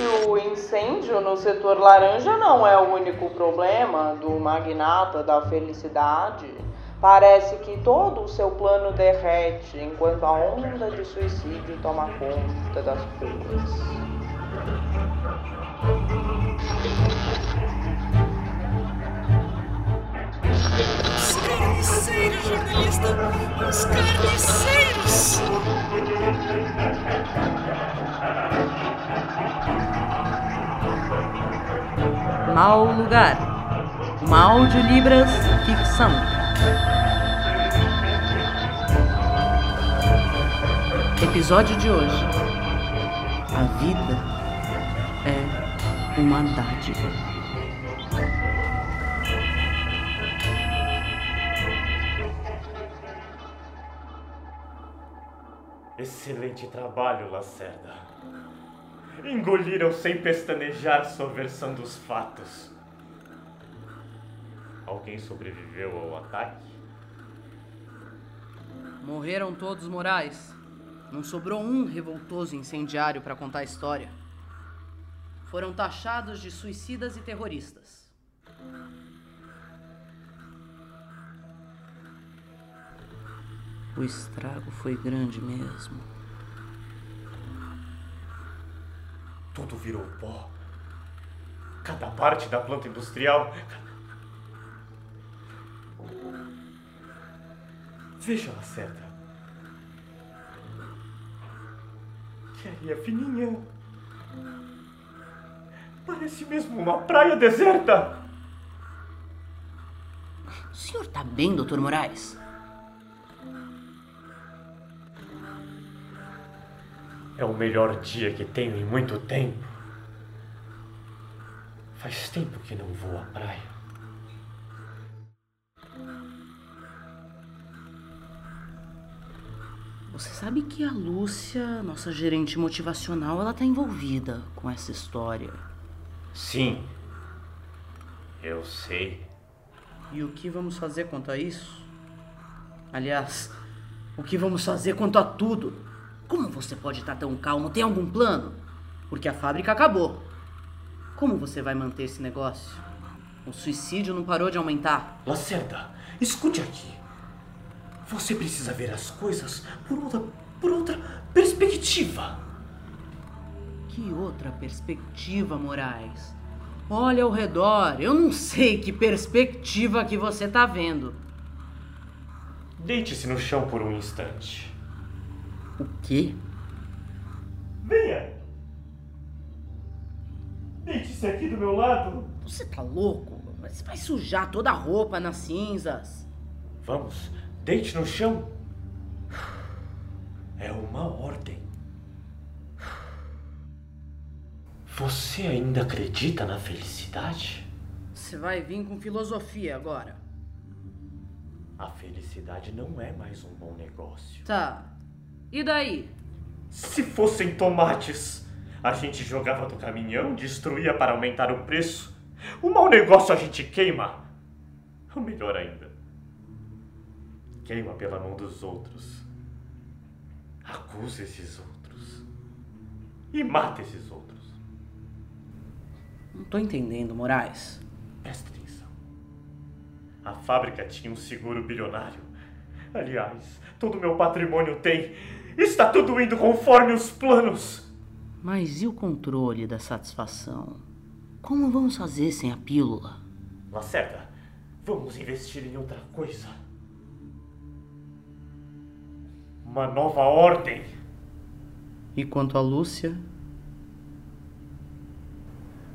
E o incêndio no setor laranja não é o único problema do magnata da felicidade. Parece que todo o seu plano derrete enquanto a onda de suicídio toma conta das ruas. Os carniceiros, jornalista! Os carniceiros! Mau lugar. Uma audiolibras ficção. Episódio de hoje. A vida é uma dádiva. Excelente trabalho, Lacerda. Engoliram sem pestanejar sua versão dos fatos. Alguém sobreviveu ao ataque? Morreram todos Morais. Não sobrou um revoltoso incendiário para contar a história. Foram taxados de suicidas e terroristas. O estrago foi grande mesmo. Tudo virou pó. Cada parte da planta industrial. Veja, Lacerda. Que areia fininha. Parece mesmo uma praia deserta. O senhor tá bem, doutor Moraes? É o melhor dia que tenho em muito tempo. Faz tempo que não vou à praia. Você sabe que a Lúcia, nossa gerente motivacional, ela tá envolvida com essa história. Sim. Eu sei. E o que vamos fazer quanto a isso? Aliás, o que vamos fazer quanto a tudo? Como você pode estar tão calmo? Tem algum plano? Porque a fábrica acabou. Como você vai manter esse negócio? O suicídio não parou de aumentar. Lacerda, escute aqui. Você precisa ver as coisas por outra, por outra perspectiva. Que outra perspectiva, Moraes? Olha ao redor, eu não sei que perspectiva que você tá vendo. Deite-se no chão por um instante. O quê? Venha! Deite-se aqui do meu lado. Você tá louco? Você vai sujar toda a roupa nas cinzas. Vamos, deite no chão. É uma ordem. Você ainda acredita na felicidade? Você vai vir com filosofia agora. A felicidade não é mais um bom negócio. Tá. E daí? Se fossem tomates, a gente jogava do caminhão, destruía para aumentar o preço. O mau negócio a gente queima. Ou melhor ainda, queima pela mão dos outros. Acusa esses outros. E mata esses outros. Não tô entendendo, Moraes. Presta atenção. A fábrica tinha um seguro bilionário. Aliás, todo o meu patrimônio tem. Está tudo indo conforme os planos. Mas e o controle da satisfação? Como vamos fazer sem a pílula? Lacerda, vamos investir em outra coisa. Uma nova ordem. E quanto a Lúcia?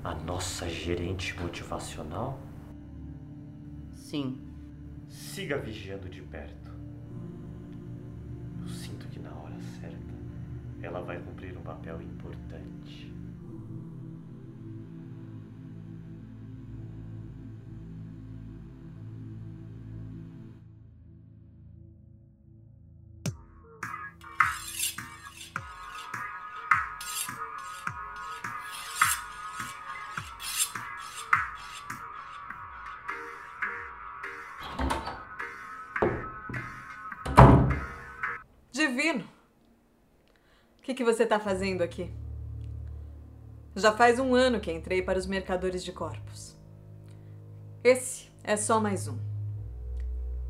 A nossa gerente motivacional Sim. Siga vigiando de perto. Ela vai cumprir um papel importante. Que, que você está fazendo aqui? Já faz um ano que entrei para os mercadores de corpos. Esse é só mais um.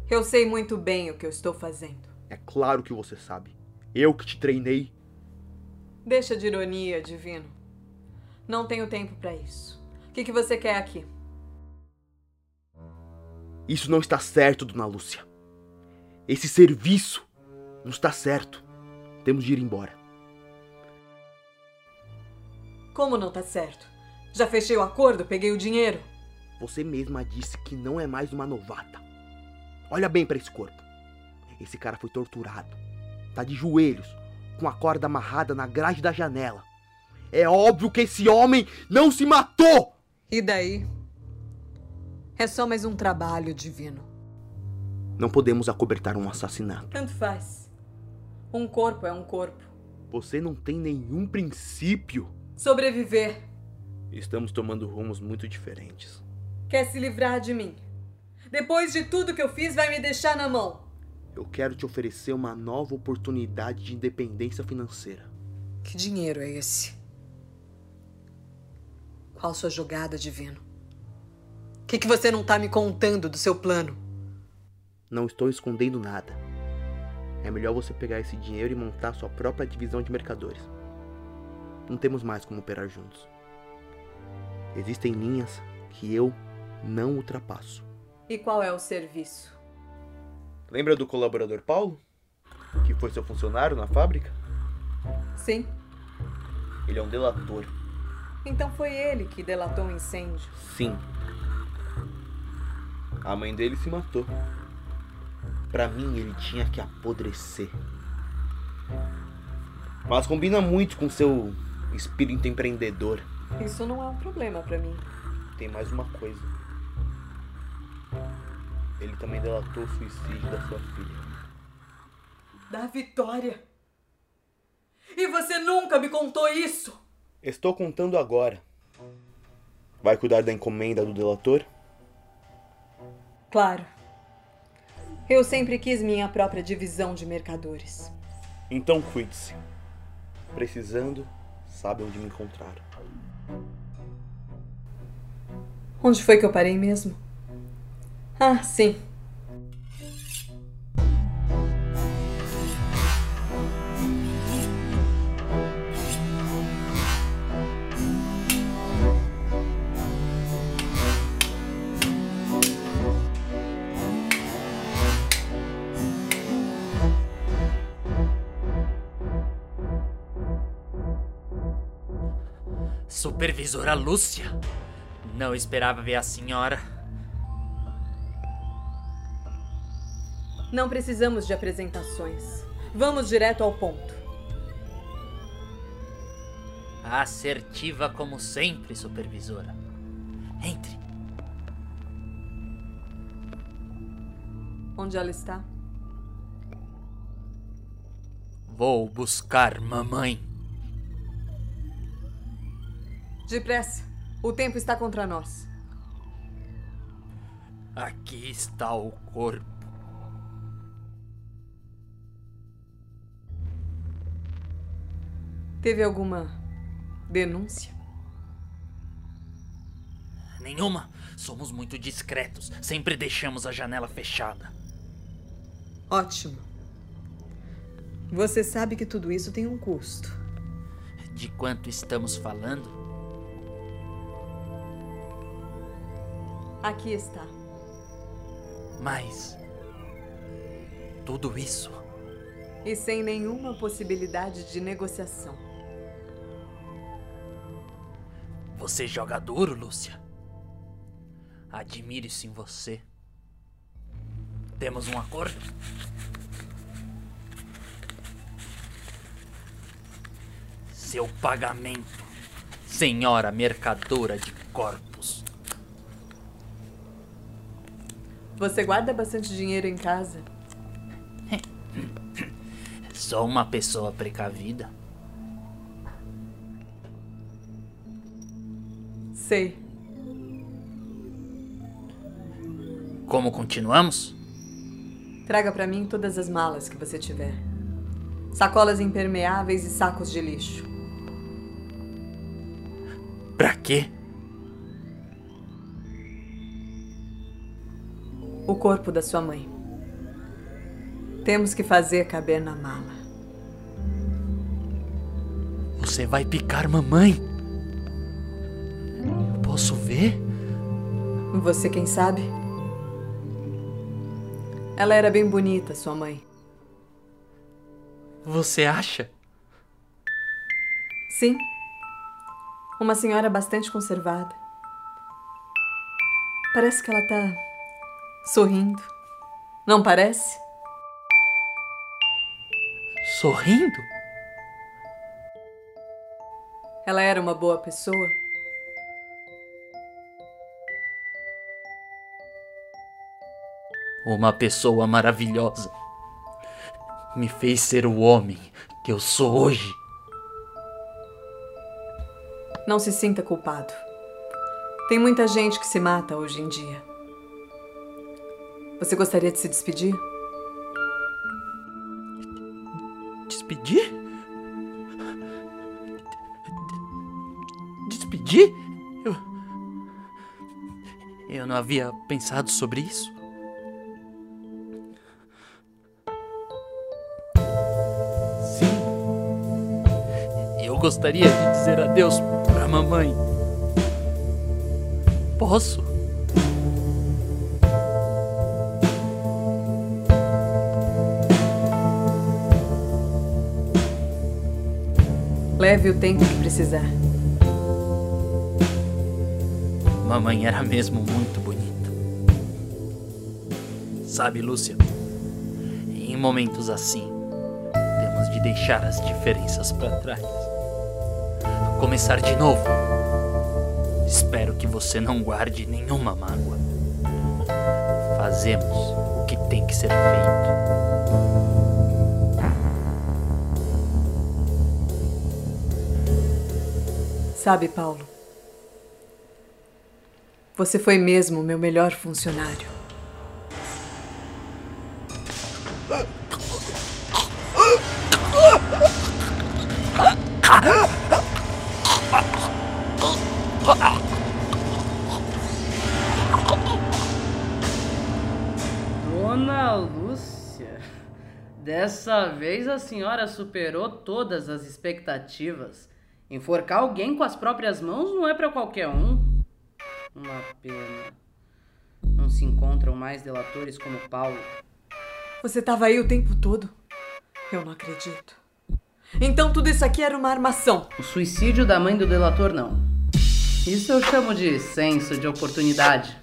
Eu sei muito bem o que eu estou fazendo. É claro que você sabe. Eu que te treinei. Deixa de ironia, Divino. Não tenho tempo para isso. O que, que você quer aqui? Isso não está certo, dona Lúcia. Esse serviço não está certo. Temos de ir embora. Como não tá certo? Já fechei o acordo, peguei o dinheiro. Você mesma disse que não é mais uma novata. Olha bem para esse corpo. Esse cara foi torturado. Tá de joelhos, com a corda amarrada na grade da janela. É óbvio que esse homem não se matou! E daí? É só mais um trabalho divino. Não podemos acobertar um assassinato. Tanto faz. Um corpo é um corpo. Você não tem nenhum princípio. Sobreviver. Estamos tomando rumos muito diferentes. Quer se livrar de mim? Depois de tudo que eu fiz, vai me deixar na mão. Eu quero te oferecer uma nova oportunidade de independência financeira. Que dinheiro é esse? Qual sua jogada, divino? O que, que você não tá me contando do seu plano? Não estou escondendo nada. É melhor você pegar esse dinheiro e montar sua própria divisão de mercadores. Não temos mais como operar juntos. Existem linhas que eu não ultrapasso. E qual é o serviço? Lembra do colaborador Paulo? Que foi seu funcionário na fábrica? Sim. Ele é um delator. Então foi ele que delatou o incêndio. Sim. A mãe dele se matou. Para mim, ele tinha que apodrecer. Mas combina muito com seu espírito empreendedor. Isso não é um problema para mim. Tem mais uma coisa. Ele também delatou o suicídio da sua filha. Da Vitória. E você nunca me contou isso! Estou contando agora. Vai cuidar da encomenda do delator? Claro. Eu sempre quis minha própria divisão de mercadores. Então cuide-se. Precisando, sabe onde me encontrar. Onde foi que eu parei mesmo? Ah, sim. Supervisora Lúcia? Não esperava ver a senhora. Não precisamos de apresentações. Vamos direto ao ponto. Assertiva como sempre, supervisora. Entre. Onde ela está? Vou buscar mamãe. Depressa. O tempo está contra nós. Aqui está o corpo. Teve alguma denúncia? Nenhuma. Somos muito discretos. Sempre deixamos a janela fechada. Ótimo. Você sabe que tudo isso tem um custo. De quanto estamos falando? Aqui está. Mas. Tudo isso. E sem nenhuma possibilidade de negociação. Você joga duro, Lúcia. Admiro isso em você. Temos um acordo? Seu pagamento, senhora mercadora de corpos. Você guarda bastante dinheiro em casa? Sou uma pessoa precavida. Sei. Como continuamos? Traga para mim todas as malas que você tiver. Sacolas impermeáveis e sacos de lixo. Pra quê? O corpo da sua mãe. Temos que fazer caber na mala. Você vai picar mamãe? Posso ver? Você quem sabe? Ela era bem bonita, sua mãe. Você acha? Sim. Uma senhora bastante conservada. Parece que ela tá sorrindo. Não parece? Sorrindo? Ela era uma boa pessoa? Uma pessoa maravilhosa. Me fez ser o homem que eu sou hoje. Não se sinta culpado. Tem muita gente que se mata hoje em dia. Você gostaria de se despedir? Despedir? Despedir? Eu. Eu não havia pensado sobre isso. Sim. Eu gostaria de dizer adeus pra mamãe. Posso? Leve o tempo que precisar. Mamãe era mesmo muito bonita. Sabe, Lúcia, em momentos assim, temos de deixar as diferenças para trás. Começar de novo. Espero que você não guarde nenhuma mágoa. Fazemos o que tem que ser feito. Sabe, Paulo? Você foi mesmo meu melhor funcionário. Dona Lúcia, dessa vez a senhora superou todas as expectativas. Enforcar alguém com as próprias mãos não é para qualquer um. Uma pena. Não se encontram mais delatores como Paulo. Você estava aí o tempo todo? Eu não acredito. Então tudo isso aqui era uma armação. O suicídio da mãe do delator não. Isso eu chamo de senso de oportunidade.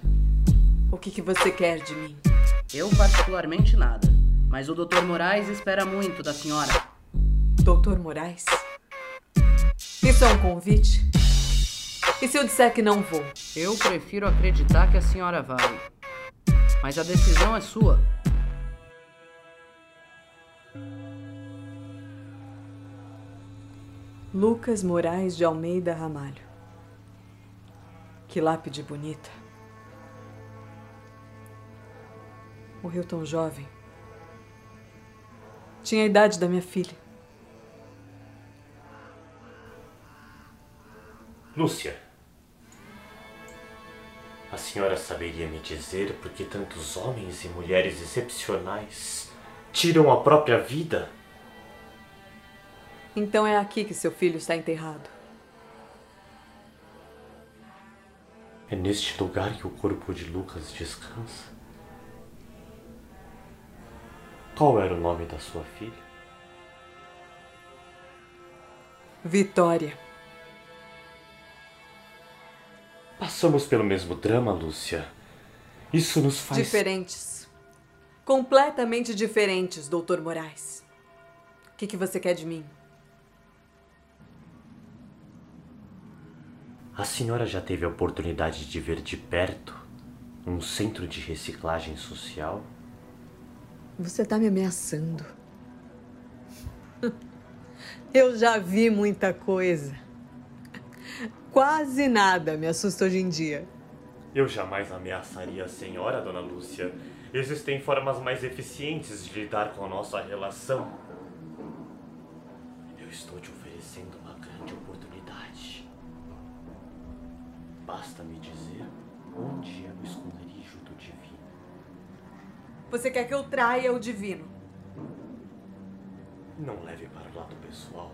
O que, que você quer de mim? Eu particularmente nada. Mas o Dr. Moraes espera muito da senhora. Doutor Moraes? Isso é um convite? E se eu disser que não vou? Eu prefiro acreditar que a senhora vai. Mas a decisão é sua. Lucas Moraes de Almeida Ramalho. Que lápide bonita. Morreu tão jovem. Tinha a idade da minha filha. Lúcia, a senhora saberia me dizer por que tantos homens e mulheres excepcionais tiram a própria vida? Então é aqui que seu filho está enterrado. É neste lugar que o corpo de Lucas descansa? Qual era o nome da sua filha? Vitória. Passamos pelo mesmo drama, Lúcia. Isso nos faz. Diferentes. completamente diferentes, doutor Moraes. O que, que você quer de mim? A senhora já teve a oportunidade de ver de perto um centro de reciclagem social? Você tá me ameaçando. Eu já vi muita coisa. Quase nada me assusta hoje em dia. Eu jamais ameaçaria a senhora, dona Lúcia. Existem formas mais eficientes de lidar com a nossa relação. Eu estou te oferecendo uma grande oportunidade. Basta me dizer onde é o esconderijo do divino. Você quer que eu traia o divino? Não leve para o lado pessoal.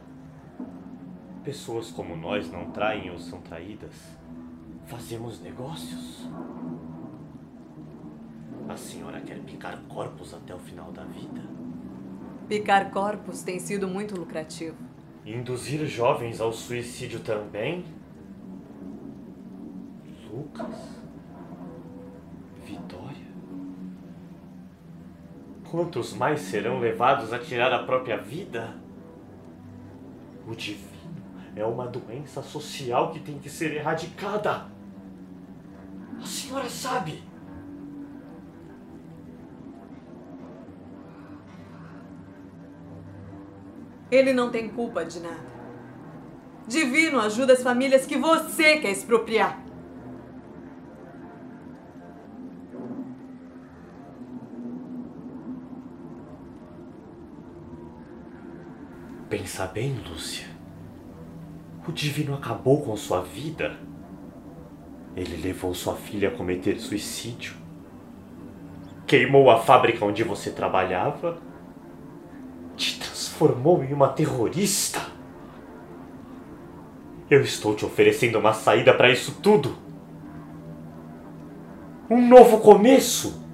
Pessoas como nós não traem ou são traídas. Fazemos negócios. A senhora quer picar corpos até o final da vida? Picar corpos tem sido muito lucrativo. Induzir jovens ao suicídio também? Lucas? Vitória? Quantos mais serão levados a tirar a própria vida? O divino é uma doença social que tem que ser erradicada. A senhora sabe. Ele não tem culpa de nada. Divino ajuda as famílias que você quer expropriar. Pensa bem, Lúcia. O divino acabou com sua vida. Ele levou sua filha a cometer suicídio. Queimou a fábrica onde você trabalhava. Te transformou em uma terrorista. Eu estou te oferecendo uma saída para isso tudo. Um novo começo.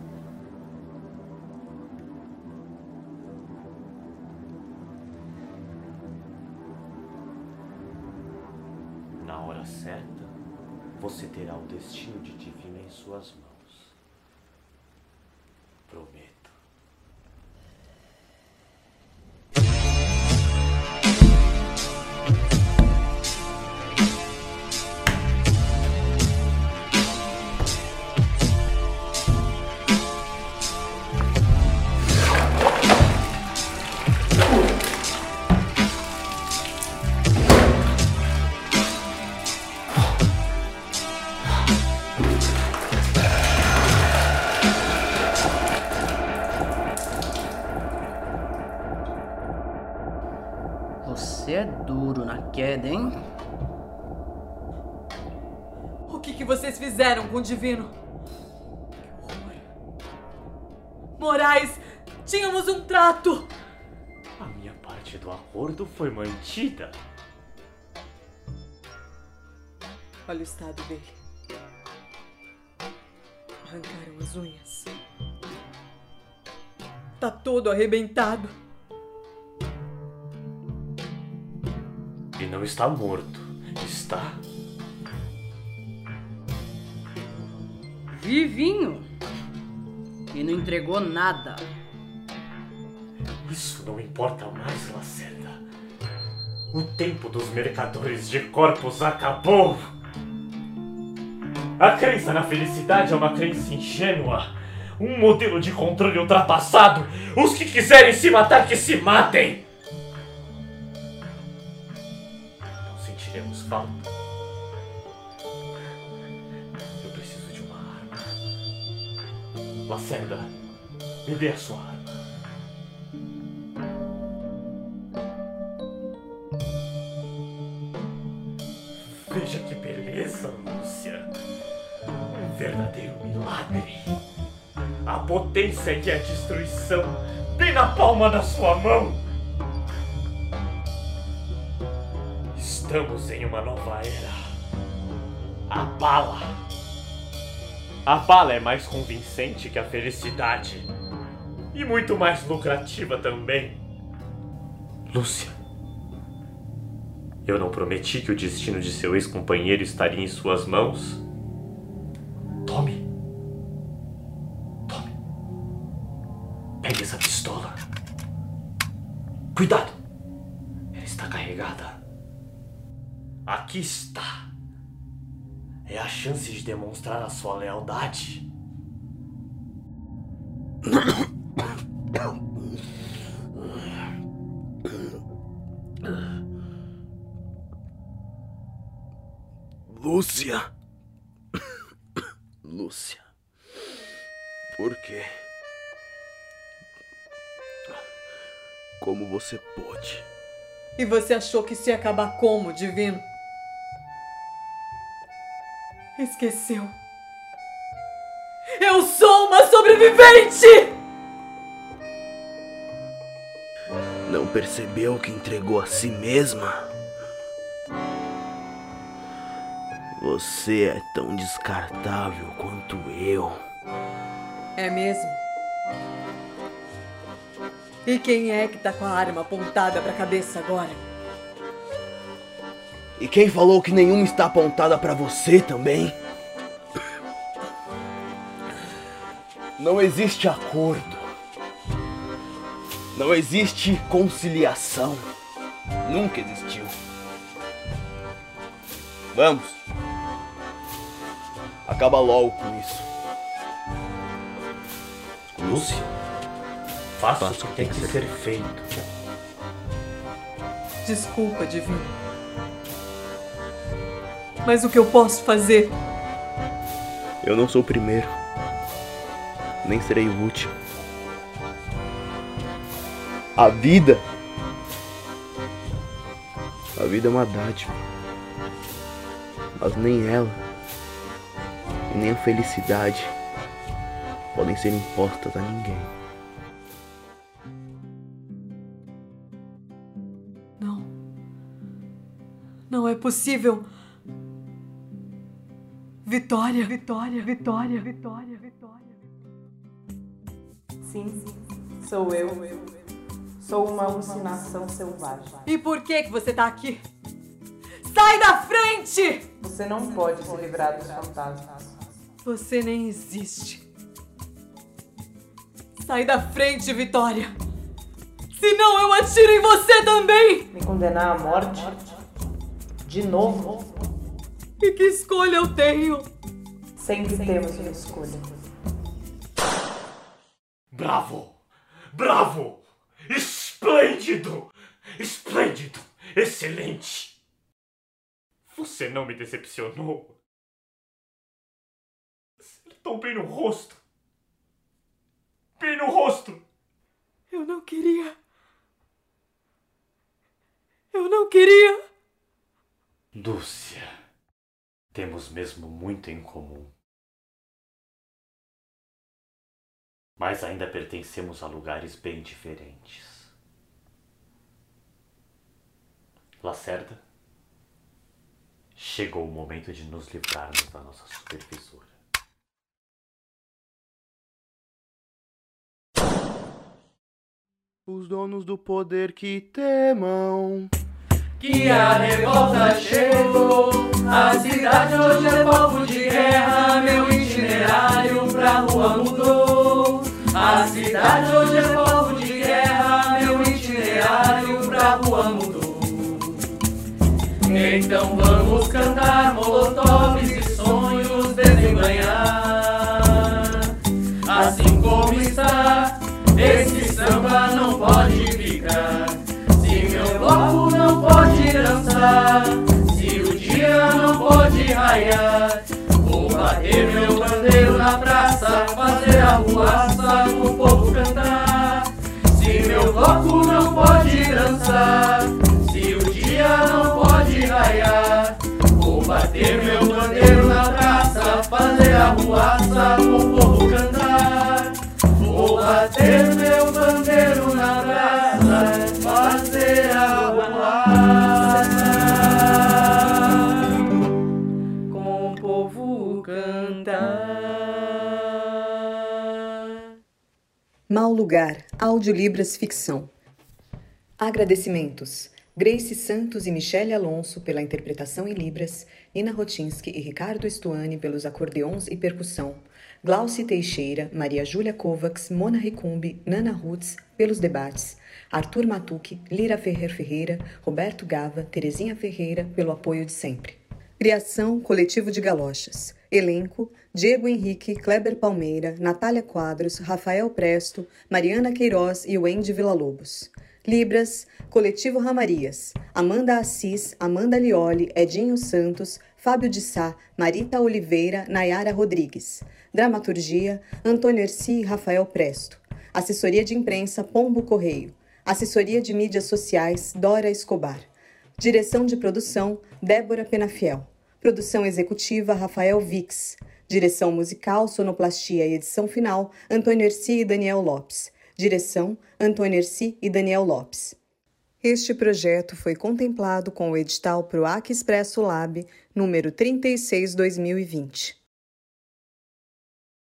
Divino? Que horror. Moraes, tínhamos um trato. A minha parte do acordo foi mantida. Olha o estado dele. Arrancaram as unhas. Tá todo arrebentado. E não está morto. Está Vivinho. E não entregou nada. Isso não importa mais, Lacerda. O tempo dos mercadores de corpos acabou. A crença na felicidade é uma crença ingênua. Um modelo de controle ultrapassado. Os que quiserem se matar, que se matem. Não sentiremos falta. Lacerda, me dê a sua arma. Veja que beleza, Lúcia. Um verdadeiro milagre. A potência que é a destruição, bem na palma da sua mão. Estamos em uma nova era. A bala. A bala é mais convincente que a felicidade. E muito mais lucrativa também. Lúcia. Eu não prometi que o destino de seu ex-companheiro estaria em suas mãos? Tome. Tome. Pegue essa pistola. Cuidado! Ela está carregada. Aqui está. É a chance de demonstrar a sua lealdade. Lúcia. Lúcia. Por quê? Como você pôde? E você achou que isso ia acabar como, divino? Esqueceu. Eu sou uma sobrevivente! Não percebeu que entregou a si mesma? Você é tão descartável quanto eu. É mesmo? E quem é que tá com a arma apontada pra cabeça agora? E quem falou que nenhuma está apontada pra você também? Não existe acordo. Não existe conciliação. Nunca existiu. Vamos. Acaba logo com isso. Lúcia, faça o que tem que ser feito. Desculpa, divino. Mas o que eu posso fazer? Eu não sou o primeiro. Nem serei o último. A vida. A vida é uma dádiva. Mas nem ela, nem a felicidade podem ser impostas a ninguém. Não. Não é possível. Vitória, vitória, vitória, vitória, vitória. Sim, sou eu. Sou uma alucinação selvagem. E por que que você tá aqui? Sai da frente! Você não pode se livrar dos fantasmas. Você nem existe. Sai da frente, Vitória! Senão eu atiro em você também! Me condenar à morte? De novo? E que escolha eu tenho? Sempre temos uma escolha. Bravo! Bravo! Esplêndido! Esplêndido! Excelente! Você não me decepcionou. Acertou bem no rosto. Bem no rosto. Eu não queria. Eu não queria. Lúcia, temos mesmo muito em comum. Mas ainda pertencemos a lugares bem diferentes. Lacerda, chegou o momento de nos livrarmos da nossa supervisora. Os donos do poder que temam. Que a revolta chegou. Cidade hoje é palco de guerra. Meu itinerário pra rua mudou. A cidade hoje é palco de guerra. Meu itinerário pra rua mudou. Então vamos cantar molotovs e sonhos desembanhar. Assim como está, esse samba não pode ficar. Se meu bloco não pode dançar, não pode raiar, vou bater meu bandeiro na praça, fazer a ruaça, o povo cantar. Se meu bloco não pode dançar, se o dia não pode raiar, vou bater meu bandeiro na praça, fazer a ruaça, o povo cantar. Vou bater meu bandeiro na praça, fazer a ruaça, Mau Lugar, Audiolibras Ficção. Agradecimentos. Grace Santos e Michele Alonso pela interpretação em Libras, Nina Rotinsky e Ricardo Estuani pelos acordeons e percussão, Glauci Teixeira, Maria Júlia Kovacs, Mona Ricumbi, Nana Rutz pelos debates, Arthur Matuque, Lira Ferrer Ferreira, Roberto Gava, Terezinha Ferreira pelo apoio de sempre. Criação Coletivo de Galochas. Elenco: Diego Henrique, Kleber Palmeira, Natália Quadros, Rafael Presto, Mariana Queiroz e Wendy Villa-Lobos. Libras, Coletivo Ramarias, Amanda Assis, Amanda Lioli, Edinho Santos, Fábio de Sá, Marita Oliveira, Nayara Rodrigues. Dramaturgia, Antônio Erci e Rafael Presto. Assessoria de Imprensa, Pombo Correio. Assessoria de Mídias Sociais, Dora Escobar. Direção de Produção, Débora Penafiel. Produção Executiva, Rafael Vix. Direção musical, sonoplastia e edição final, Antônio Erci e Daniel Lopes. Direção: Antônio Erci e Daniel Lopes. Este projeto foi contemplado com o edital PROAC Expresso Lab, número 36-2020.